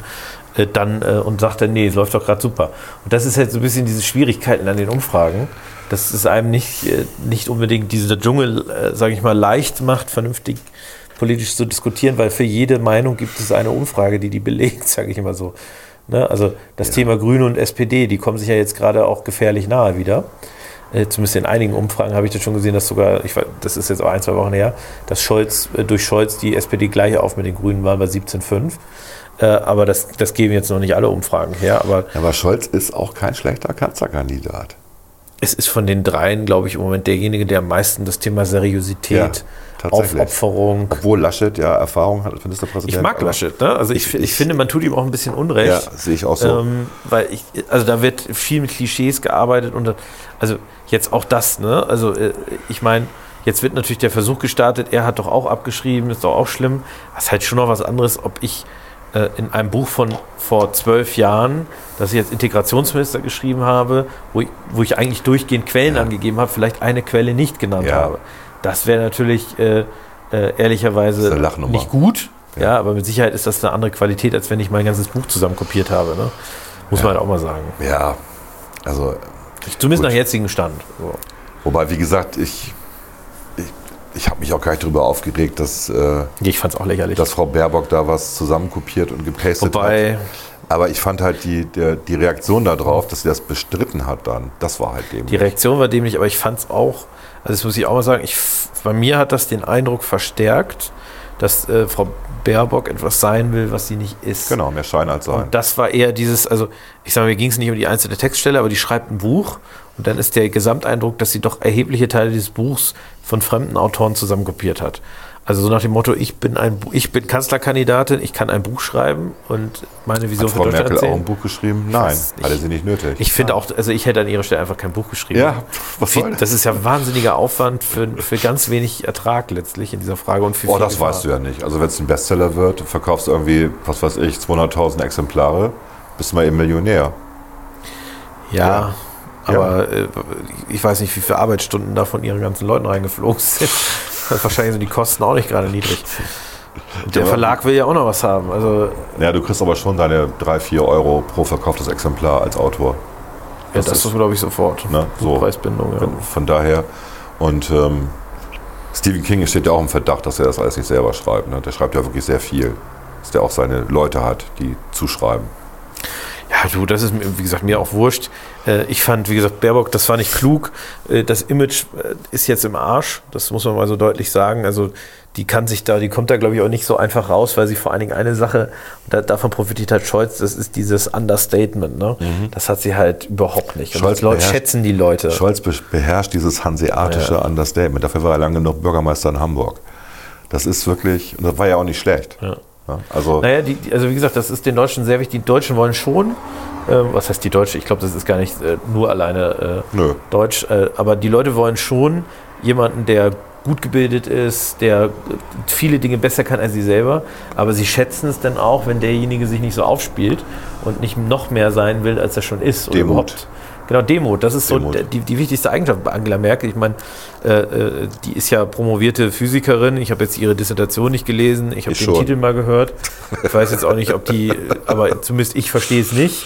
äh, dann äh, und sagt dann, nee, es läuft doch gerade super. Und das ist halt so ein bisschen diese Schwierigkeiten an den Umfragen, dass es einem nicht, äh, nicht unbedingt dieser Dschungel, äh, sage ich mal, leicht macht, vernünftig politisch zu diskutieren, weil für jede Meinung gibt es eine Umfrage, die die belegt, sage ich immer so. Ne? Also das Thema Grüne und SPD, die kommen sich ja jetzt gerade auch gefährlich nahe wieder. Äh, zumindest in einigen Umfragen habe ich das schon gesehen, dass sogar, ich weiß, das ist jetzt auch ein, zwei Wochen her, dass Scholz, äh, durch Scholz die SPD gleich auf mit den Grünen waren bei 17,5. Äh, aber das, das geben jetzt noch nicht alle Umfragen her. Aber Aber Scholz ist auch kein schlechter Kanzlerkandidat. es ist von den dreien, glaube ich, im Moment derjenige, der am meisten das Thema Seriosität, Ja, tatsächlich. Aufopferung. Obwohl Laschet ja Erfahrung hat als Ministerpräsident. Ich mag Laschet, ne? Also ich, Ich- ich, finde, man tut ihm auch ein bisschen Unrecht. Ja, sehe ich auch so. Ähm, weil ich, also da wird viel mit Klischees gearbeitet und also jetzt auch das, ne? Also äh, ich meine, jetzt wird natürlich der Versuch gestartet, er hat doch auch abgeschrieben, ist doch auch schlimm. Das ist halt schon noch was anderes, ob ich äh, in einem Buch von vor zwölf Jahren, das ich als Integrationsminister geschrieben habe, wo ich, wo ich eigentlich durchgehend Quellen angegeben habe, vielleicht eine Quelle nicht genannt Ja. habe. Das wäre natürlich äh, äh, ehrlicherweise nicht gut. Ja. aber mit Sicherheit ist das eine andere Qualität, als wenn ich mein ganzes Buch zusammen kopiert habe. Ne? Muss man halt auch mal sagen. Ja, also Ich, zumindest Gut. nach jetzigem Stand. So. Wobei, wie gesagt, ich, ich, ich habe mich auch gar nicht darüber aufgeregt, dass, äh, Ich fand es auch lächerlich. dass Frau Baerbock da was zusammenkopiert und gepastet hat. Wobei, Aber ich fand halt die, der, die Reaktion darauf, dass sie das bestritten hat dann, das war halt dem. die Reaktion war dämlich, aber ich fand es auch, also das muss ich auch mal sagen, ich, bei mir hat das den Eindruck verstärkt, dass äh, Frau Baerbock etwas sein will, was sie nicht ist. Genau, mehr Schein als Sein. Und das war eher dieses, also ich sage, mir ging es nicht um die einzelne Textstelle, aber die schreibt ein Buch und dann ist der Gesamteindruck, dass sie doch erhebliche Teile dieses Buchs von fremden Autoren zusammenkopiert hat. Also so nach dem Motto, ich bin ein, ich bin Kanzlerkandidatin, ich kann ein Buch schreiben und meine Vision Hat Frau für Deutschland Merkel auch erzählen. ein Buch geschrieben? Nein, nicht. hatte sie nicht nötig. Ich finde auch, also ich hätte an ihrer Stelle einfach kein Buch geschrieben. Ja, was soll das? Das ist ja wahnsinniger Aufwand für, für ganz wenig Ertrag letztlich in dieser Frage und für Oh, das Gefahr. weißt du ja nicht. Also wenn es ein Bestseller wird, verkaufst du irgendwie, was weiß ich, 200.000 Exemplare, bist du mal eben Millionär. Ja, aber Äh, ich weiß nicht, wie viele Arbeitsstunden da von ihren ganzen Leuten reingeflogen sind. Wahrscheinlich sind die Kosten auch nicht gerade niedrig. Und der Verlag will ja auch noch was haben. Also Ja, du kriegst aber schon deine 3, 4 Euro pro verkauftes Exemplar als Autor. ja, Das das, ist- glaube ich, sofort. Ne, so. Preisbindung, ja. Von, von daher. Und ähm, Stephen King steht ja auch im Verdacht, dass er das alles nicht selber schreibt. Ne? Der schreibt ja wirklich sehr viel. Dass der auch seine Leute hat, die zuschreiben. Ja, du, das ist, mir, wie gesagt, mir auch wurscht. Äh, Ich fand, wie gesagt, Baerbock, das war nicht klug. Äh, Das Image äh, ist jetzt im Arsch, das muss man mal so deutlich sagen. Also die kann sich da, die kommt da, glaube ich, auch nicht so einfach raus, weil sie vor allen Dingen eine Sache, da, davon profitiert halt Scholz, das ist dieses Understatement. Ne? Das hat sie halt überhaupt nicht. Und Mhm. Scholz Leute, beherrscht- schätzen die Leute. Scholz be beherrscht dieses hanseatische Understatement. Dafür war er lange genug Bürgermeister in Hamburg. Das ist wirklich, und das war ja auch nicht schlecht. Ja. Ja, also, Naja, die, also wie gesagt, das ist den Deutschen sehr wichtig. Die Deutschen wollen schon, ähm, was heißt die Deutsche? Ich glaube, das ist gar nicht äh, nur alleine äh. Deutsch, äh, aber die Leute wollen schon jemanden, der gut gebildet ist, der äh, viele Dinge besser kann als sie selber, aber sie schätzen es dann auch, wenn derjenige sich nicht so aufspielt und nicht noch mehr sein will, als er schon ist. oder Demut. überhaupt- Genau, Demut, das ist so Demut. der- die, die wichtigste Eigenschaft bei Angela Merkel. Ich meine, äh, äh, die ist ja promovierte Physikerin. Ich habe jetzt ihre Dissertation nicht gelesen. Ich habe den schon. Titel mal gehört. Ich weiß jetzt auch nicht, ob die, aber zumindest ich verstehe es nicht.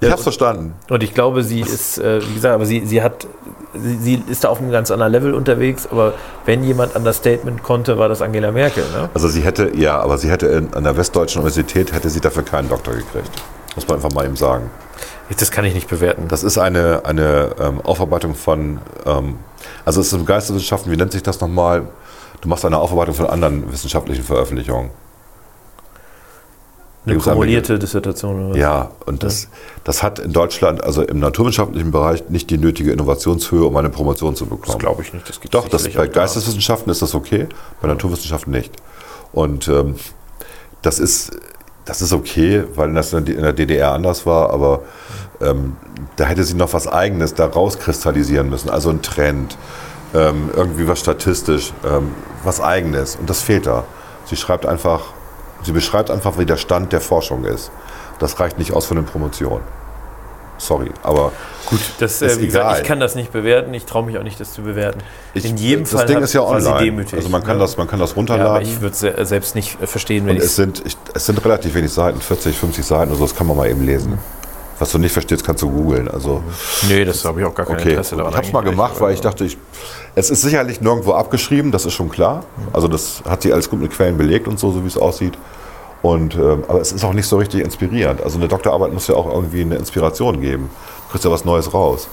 ich hab's verstanden. Und ich glaube, sie ist, äh, wie gesagt, aber sie, sie hat, sie, sie ist da auf einem ganz anderen Level unterwegs. Aber wenn jemand Understatement konnte, war das Angela Merkel. Ne? Also sie hätte, ja, aber sie hätte in, an der Westdeutschen Universität, hätte sie dafür keinen Doktor gekriegt. Muss man einfach mal eben sagen. Das kann ich nicht bewerten. Das ist eine, eine ähm, Aufarbeitung von, ähm, also es ist im Geisteswissenschaften, wie nennt sich das nochmal? Du machst eine Aufarbeitung von anderen wissenschaftlichen Veröffentlichungen. Eine kumulierte Dissertation. Oder? was? Ja, und das, das hat in Deutschland, also im naturwissenschaftlichen Bereich, nicht die nötige Innovationshöhe, um eine Promotion zu bekommen. Das glaube ich nicht. Das gibt's Doch, das, bei. Geisteswissenschaften ist das okay, bei Naturwissenschaften nicht. Und ähm, das, ist, das ist okay, weil das in der DDR anders war, aber ähm, da hätte sie noch was Eigenes da rauskristallisieren müssen. Also ein Trend, ähm, irgendwie was statistisch, ähm, was eigenes. Und das fehlt da. Sie schreibt einfach, sie beschreibt einfach, wie der Stand der Forschung ist. Das reicht nicht aus für eine Promotion. Sorry, aber Gut, das, Ist äh, wie gesagt, egal. ich kann das nicht bewerten. Ich traue mich auch nicht, das zu bewerten. ich, In jedem das Fall Ding ist ja online. demütig, also man kann, ne? das, man kann das Ja, runterladen. aber ich würde es selbst nicht äh, verstehen, wenn Und ich es sind, ich, es sind relativ wenig Seiten, 40, 50 Seiten oder so, das kann man mal eben lesen. Was du nicht verstehst, kannst du googeln. Also, Nee, das habe ich auch gar kein okay. Interesse daran. Ich habe es mal gemacht, weil ich dachte, ich, es ist sicherlich nirgendwo abgeschrieben, das ist schon klar. Also das hat sie alles gut mit Quellen belegt und so, so wie es aussieht. Und, ähm, aber es ist auch nicht so richtig inspirierend. Also eine Doktorarbeit muss ja auch irgendwie eine Inspiration geben. Du kriegst ja was Neues raus.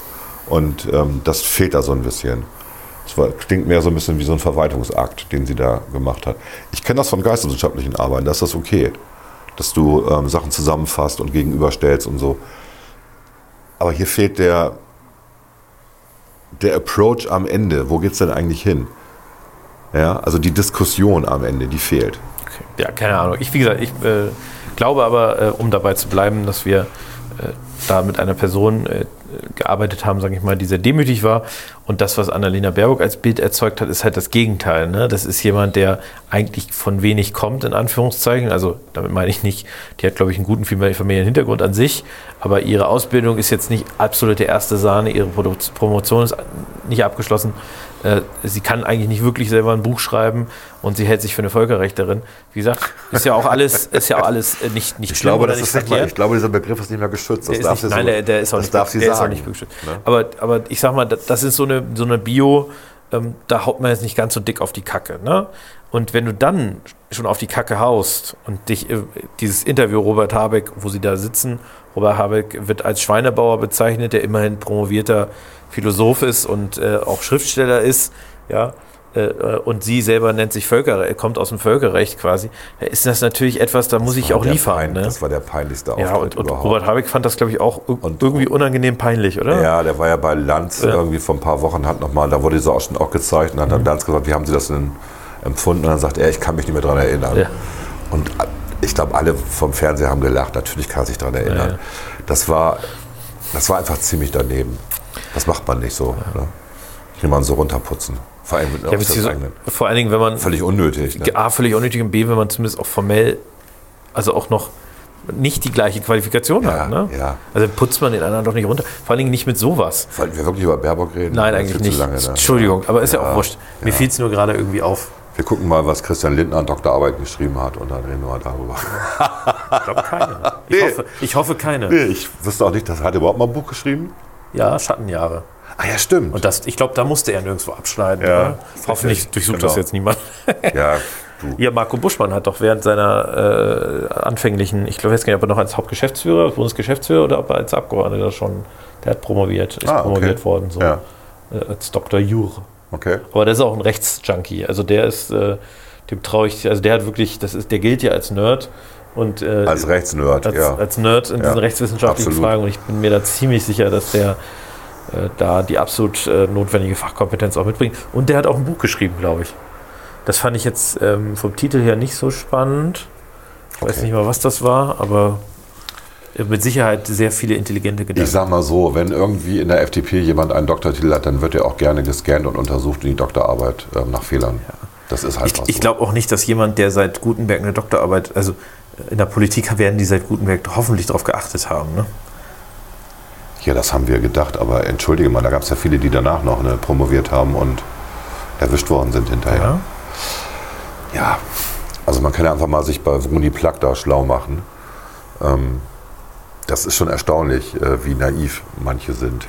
Und ähm, das fehlt da so ein bisschen. Es war, klingt mehr so ein bisschen wie so ein Verwaltungsakt, den sie da gemacht hat. Ich kenne das von geisteswissenschaftlichen Arbeiten, da ist das okay. Dass du ähm, Sachen zusammenfasst und gegenüberstellst und so. Aber hier fehlt der, der Approach am Ende. Wo geht es denn eigentlich hin? Ja, also die Diskussion am Ende, die fehlt. Ja, keine Ahnung. Ich, wie gesagt, ich äh, glaube aber, äh, um dabei zu bleiben, dass wir äh, da mit einer Person äh, gearbeitet haben, sage ich mal, die sehr demütig war. Und das, was Annalena Baerbock als Bild erzeugt hat, ist halt das Gegenteil. Ne? Das ist jemand, der eigentlich von wenig kommt, in Anführungszeichen. Also damit meine ich nicht, die hat, glaube ich, einen guten Familienhintergrund an sich, aber ihre Ausbildung ist jetzt nicht absolute erste Sahne, ihre Promotion ist nicht abgeschlossen. Äh, Sie kann eigentlich nicht wirklich selber ein Buch schreiben und sie hält sich für eine Völkerrechterin. Wie gesagt, ist ja auch alles, ist ja auch alles äh, nicht, nicht schlimm oder nicht verkehrt. ich glaube, dieser Begriff ist nicht mehr geschützt. Der ist nicht, nein, der, der ist auch das nicht, darf sie der ist auch sagen. nicht geschützt. Ne? Aber, aber ich sag mal, das das ist so eine, so eine Bio, ähm, da haut man jetzt nicht ganz so dick auf die Kacke. Ne? Und wenn du dann schon auf die Kacke haust und dich äh, dieses Interview Robert Habeck, wo sie da sitzen, Robert Habeck wird als Schweinebauer bezeichnet, der immerhin promovierter Philosoph ist und äh, auch Schriftsteller ist, ja. Äh, äh, Und sie selber nennt sich Völkerrecht, kommt aus dem Völkerrecht quasi, ist das natürlich etwas, da muss ich auch liefern. Pein- Ne? Das war der peinlichste Auftritt Ja, und, und überhaupt. Robert Habeck fand das, glaube ich, auch Und- irgendwie unangenehm peinlich, oder? Ja, der war ja bei Lanz Ja. irgendwie vor ein paar Wochen, hat noch mal, da wurde dieser Ausschnitt auch gezeigt und dann Mhm. hat Lanz gesagt, wie haben Sie das denn empfunden? Und dann sagt er, ich kann mich nicht mehr daran erinnern. Ja. Und ich glaube, alle vom Fernseher haben gelacht. Natürlich kann er sich daran erinnern. Ja. Das, war, das war einfach ziemlich daneben. Das macht man nicht so. Ne? Jemanden so runterputzen. Vor allem mit Ja, eigenen. vor allen Dingen, wenn man Völlig unnötig. Ne? A, völlig unnötig und B, wenn man zumindest auch formell, also auch noch nicht die gleiche Qualifikation Ja, hat. Ne? ja. Also putzt man den anderen doch nicht runter. Vor allen Dingen nicht mit sowas. Wollten wir wirklich über Baerbock reden? Nein, Das eigentlich nicht. Lange, ne? Entschuldigung, aber ist ja, auch Ja, wurscht. Mir fiel es nur gerade irgendwie auf. Wir gucken mal, was Christian Lindner an Doktorarbeit geschrieben hat und dann reden wir mal darüber. Ich glaube keine. Ich, Nee. hoffe, ich hoffe keine. Nee, ich wüsste auch nicht, dass hat er überhaupt mal ein Buch geschrieben. Ja, Schattenjahre. Ah ja, stimmt. Und das, ich glaube, da musste er nirgendwo abschneiden. Ja. oder? Hoffentlich durchsucht das Genau. jetzt niemand. ja, du. Ja, Marco Buschmann hat doch während seiner äh, anfänglichen, ich glaube jetzt nicht, ob er noch als Hauptgeschäftsführer, als Bundesgeschäftsführer oder ob er als Abgeordneter schon, der hat promoviert, ist Ah, okay. promoviert worden, so Ja, äh, als Dr. Jur. okay. Aber der ist auch ein Rechtsjunkie, also der ist, äh, dem traue ich, also der hat wirklich, das ist, der gilt ja als Nerd und äh, Als Rechtsnerd, als, ja. als Nerd in Ja, diesen rechtswissenschaftlichen absolut. Fragen und ich bin mir da ziemlich sicher, dass der da die absolut äh, notwendige Fachkompetenz auch mitbringt. Und der hat auch ein Buch geschrieben, glaube ich. Das fand ich jetzt ähm, vom Titel her nicht so spannend. Ich weiß Okay. nicht mal, was das war, aber äh, mit Sicherheit sehr viele intelligente Gedanken. Ich sag mal so, wenn irgendwie in der FDP jemand einen Doktortitel hat, dann wird er auch gerne gescannt und untersucht in die Doktorarbeit ähm, nach Fehlern. Das ist halt Ich, ich glaube auch nicht, dass jemand, der seit Gutenberg eine Doktorarbeit, also äh, in der Politik werden die seit Gutenberg hoffentlich darauf geachtet haben. Ne? Ja, das haben wir gedacht, aber entschuldige mal, da gab es ja viele, die danach noch ne, promoviert haben und erwischt worden sind hinterher. Ja, also man kann ja einfach mal sich bei Vruni Plak da schlau machen. Ähm, das ist schon erstaunlich, äh, wie naiv manche sind.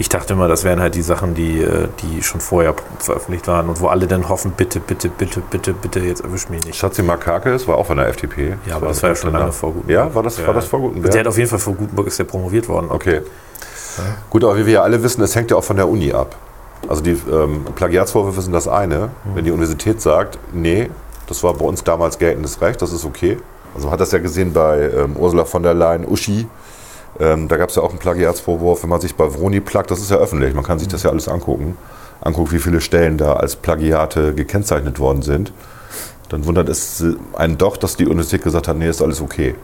Ich dachte immer, das wären halt die Sachen, die, äh, die schon vorher veröffentlicht waren und wo alle dann hoffen, bitte, bitte, bitte, bitte, bitte, jetzt erwisch mich nicht. Schatzi Makakis war auch von der FDP. Ja, aber das war ja schon lange vor Gutenberg. Ja, war das, war das vor Gutenberg? Der hat auf jeden Fall vor Gutenberg ist der promoviert worden. Okay. Gut, aber wie wir ja alle wissen, es hängt ja auch von der Uni ab. Also die ähm, Plagiatsvorwürfe sind das eine. Wenn die Universität sagt, nee, das war bei uns damals geltendes Recht, das ist okay. Also man hat das ja gesehen bei ähm, Ursula von der Leyen, Uschi. Ähm, da gab es ja auch einen Plagiatsvorwurf, wenn man sich bei Vroni plagt, das ist ja öffentlich, man kann sich das ja alles angucken. Anguckt, wie viele Stellen da als Plagiate gekennzeichnet worden sind. Dann wundert es einen doch, dass die Universität gesagt hat, nee, ist alles okay.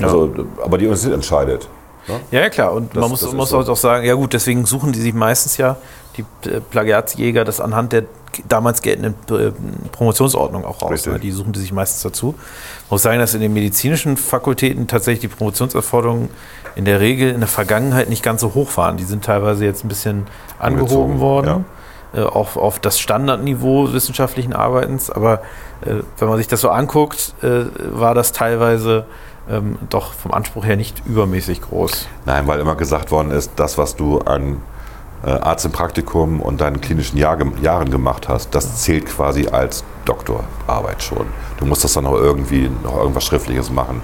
Also, aber die Universität entscheidet. Ne? Ja, ja, klar. Und Das- man muss, muss so. auch sagen, ja gut, deswegen suchen die sich meistens ja, die äh, Plagiatsjäger, das anhand der damals geltenden äh, Promotionsordnung auch raus. Ne? Die suchen die sich meistens dazu. Man muss sagen, dass in den medizinischen Fakultäten tatsächlich die Promotionserforderungen in der Regel in der Vergangenheit nicht ganz so hoch waren. Die sind teilweise jetzt ein bisschen angehoben worden. Äh, auf, auf das Standardniveau wissenschaftlichen Arbeitens. Aber äh, wenn man sich das so anguckt, äh, war das teilweise ähm, doch vom Anspruch her nicht übermäßig groß. Nein, weil immer gesagt worden ist, das, was du an äh, Arzt im Praktikum und deinen klinischen Jahr, Jahren gemacht hast, das zählt quasi als Doktorarbeit schon. Du musst das dann noch irgendwie noch irgendwas Schriftliches machen.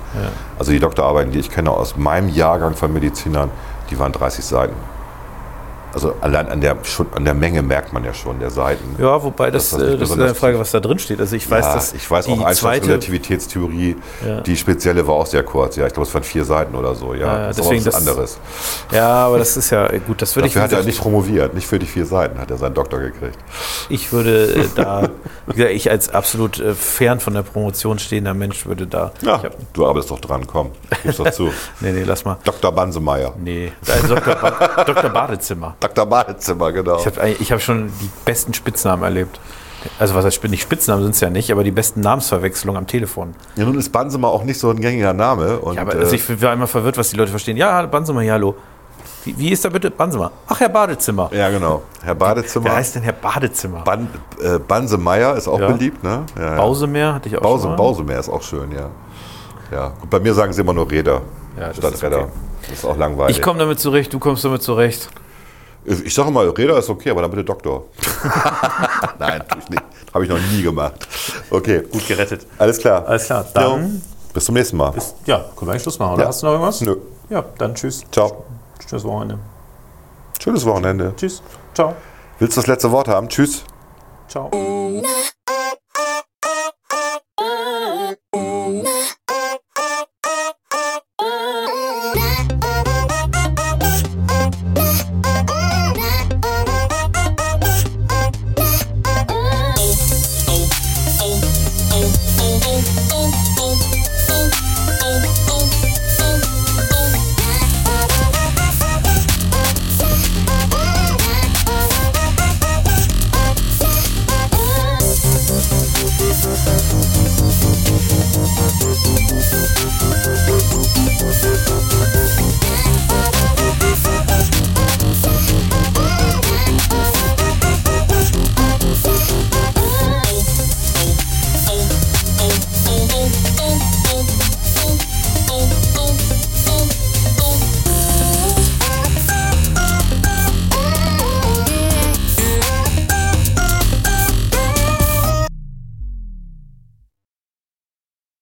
Also die Doktorarbeiten, die ich kenne aus meinem Jahrgang von Medizinern, die waren 30 Seiten. Also allein an der, schon an der Menge merkt man ja schon, der Seiten. Ja, wobei das, Das äh, das ist eine Frage, was da drin steht. Also ich weiß, ja, dass ich weiß die auch Einsteins-Relativitätstheorie, Ja. die spezielle war auch sehr kurz. Ja, ich glaube, es waren vier Seiten oder so. Ja, Ja, das ist deswegen was anderes. ja, aber das ist ja äh, gut. Das würde ich, Dafür hat wie er nicht promoviert, nicht für die vier Seiten hat er seinen Doktor gekriegt. ich würde äh, da, wie gesagt, ich als absolut äh, fern von der Promotion stehender Mensch würde da. Ja, Ich hab, du arbeitest doch dran, komm, gib's doch zu. nee, nee, lass mal. Dr. Bansemeier. Nee, Dr. Ba Dr. Badezimmer. Dr. Badezimmer, genau. Ich habe hab schon die besten Spitznamen erlebt. Also was heißt nicht Spitznamen sind es ja nicht, aber die besten Namensverwechslungen am Telefon. Ja, nun ist Bansemer auch nicht so ein gängiger Name. Und, Ja, aber also äh, ich war immer verwirrt, was die Leute verstehen. Ja, Bansemer, ja, hallo. Wie, wie ist da bitte Bansemer? Ach, Herr Badezimmer. ja, genau. Herr Badezimmer. Wer heißt denn Herr Badezimmer? Ban äh, Bansemeier ist auch Ja. beliebt, ne? Ja. Bausemeer hatte ich auch Bause, schon. Bausemeer ist auch schön, ja. Ja, gut, bei mir sagen sie immer nur Räder Ja, statt Räder. okay. Das ist auch langweilig. Ich komme damit zurecht, du kommst damit zurecht. Ich sage mal, Räder ist okay, aber dann bitte Doktor. Nein, tue ich nicht. Habe ich noch nie gemacht. Okay, Gut gerettet. alles klar. Alles klar, dann- Jo, bis zum nächsten Mal. Ja, können wir eigentlich Schluss machen, oder? Ja. Hast du noch irgendwas? Nö. Ja, dann tschüss. Ciao. Tschüss Wochenende. Schönes Wochenende. Tschüss. Ciao. Willst du das letzte Wort haben? Tschüss. Ciao.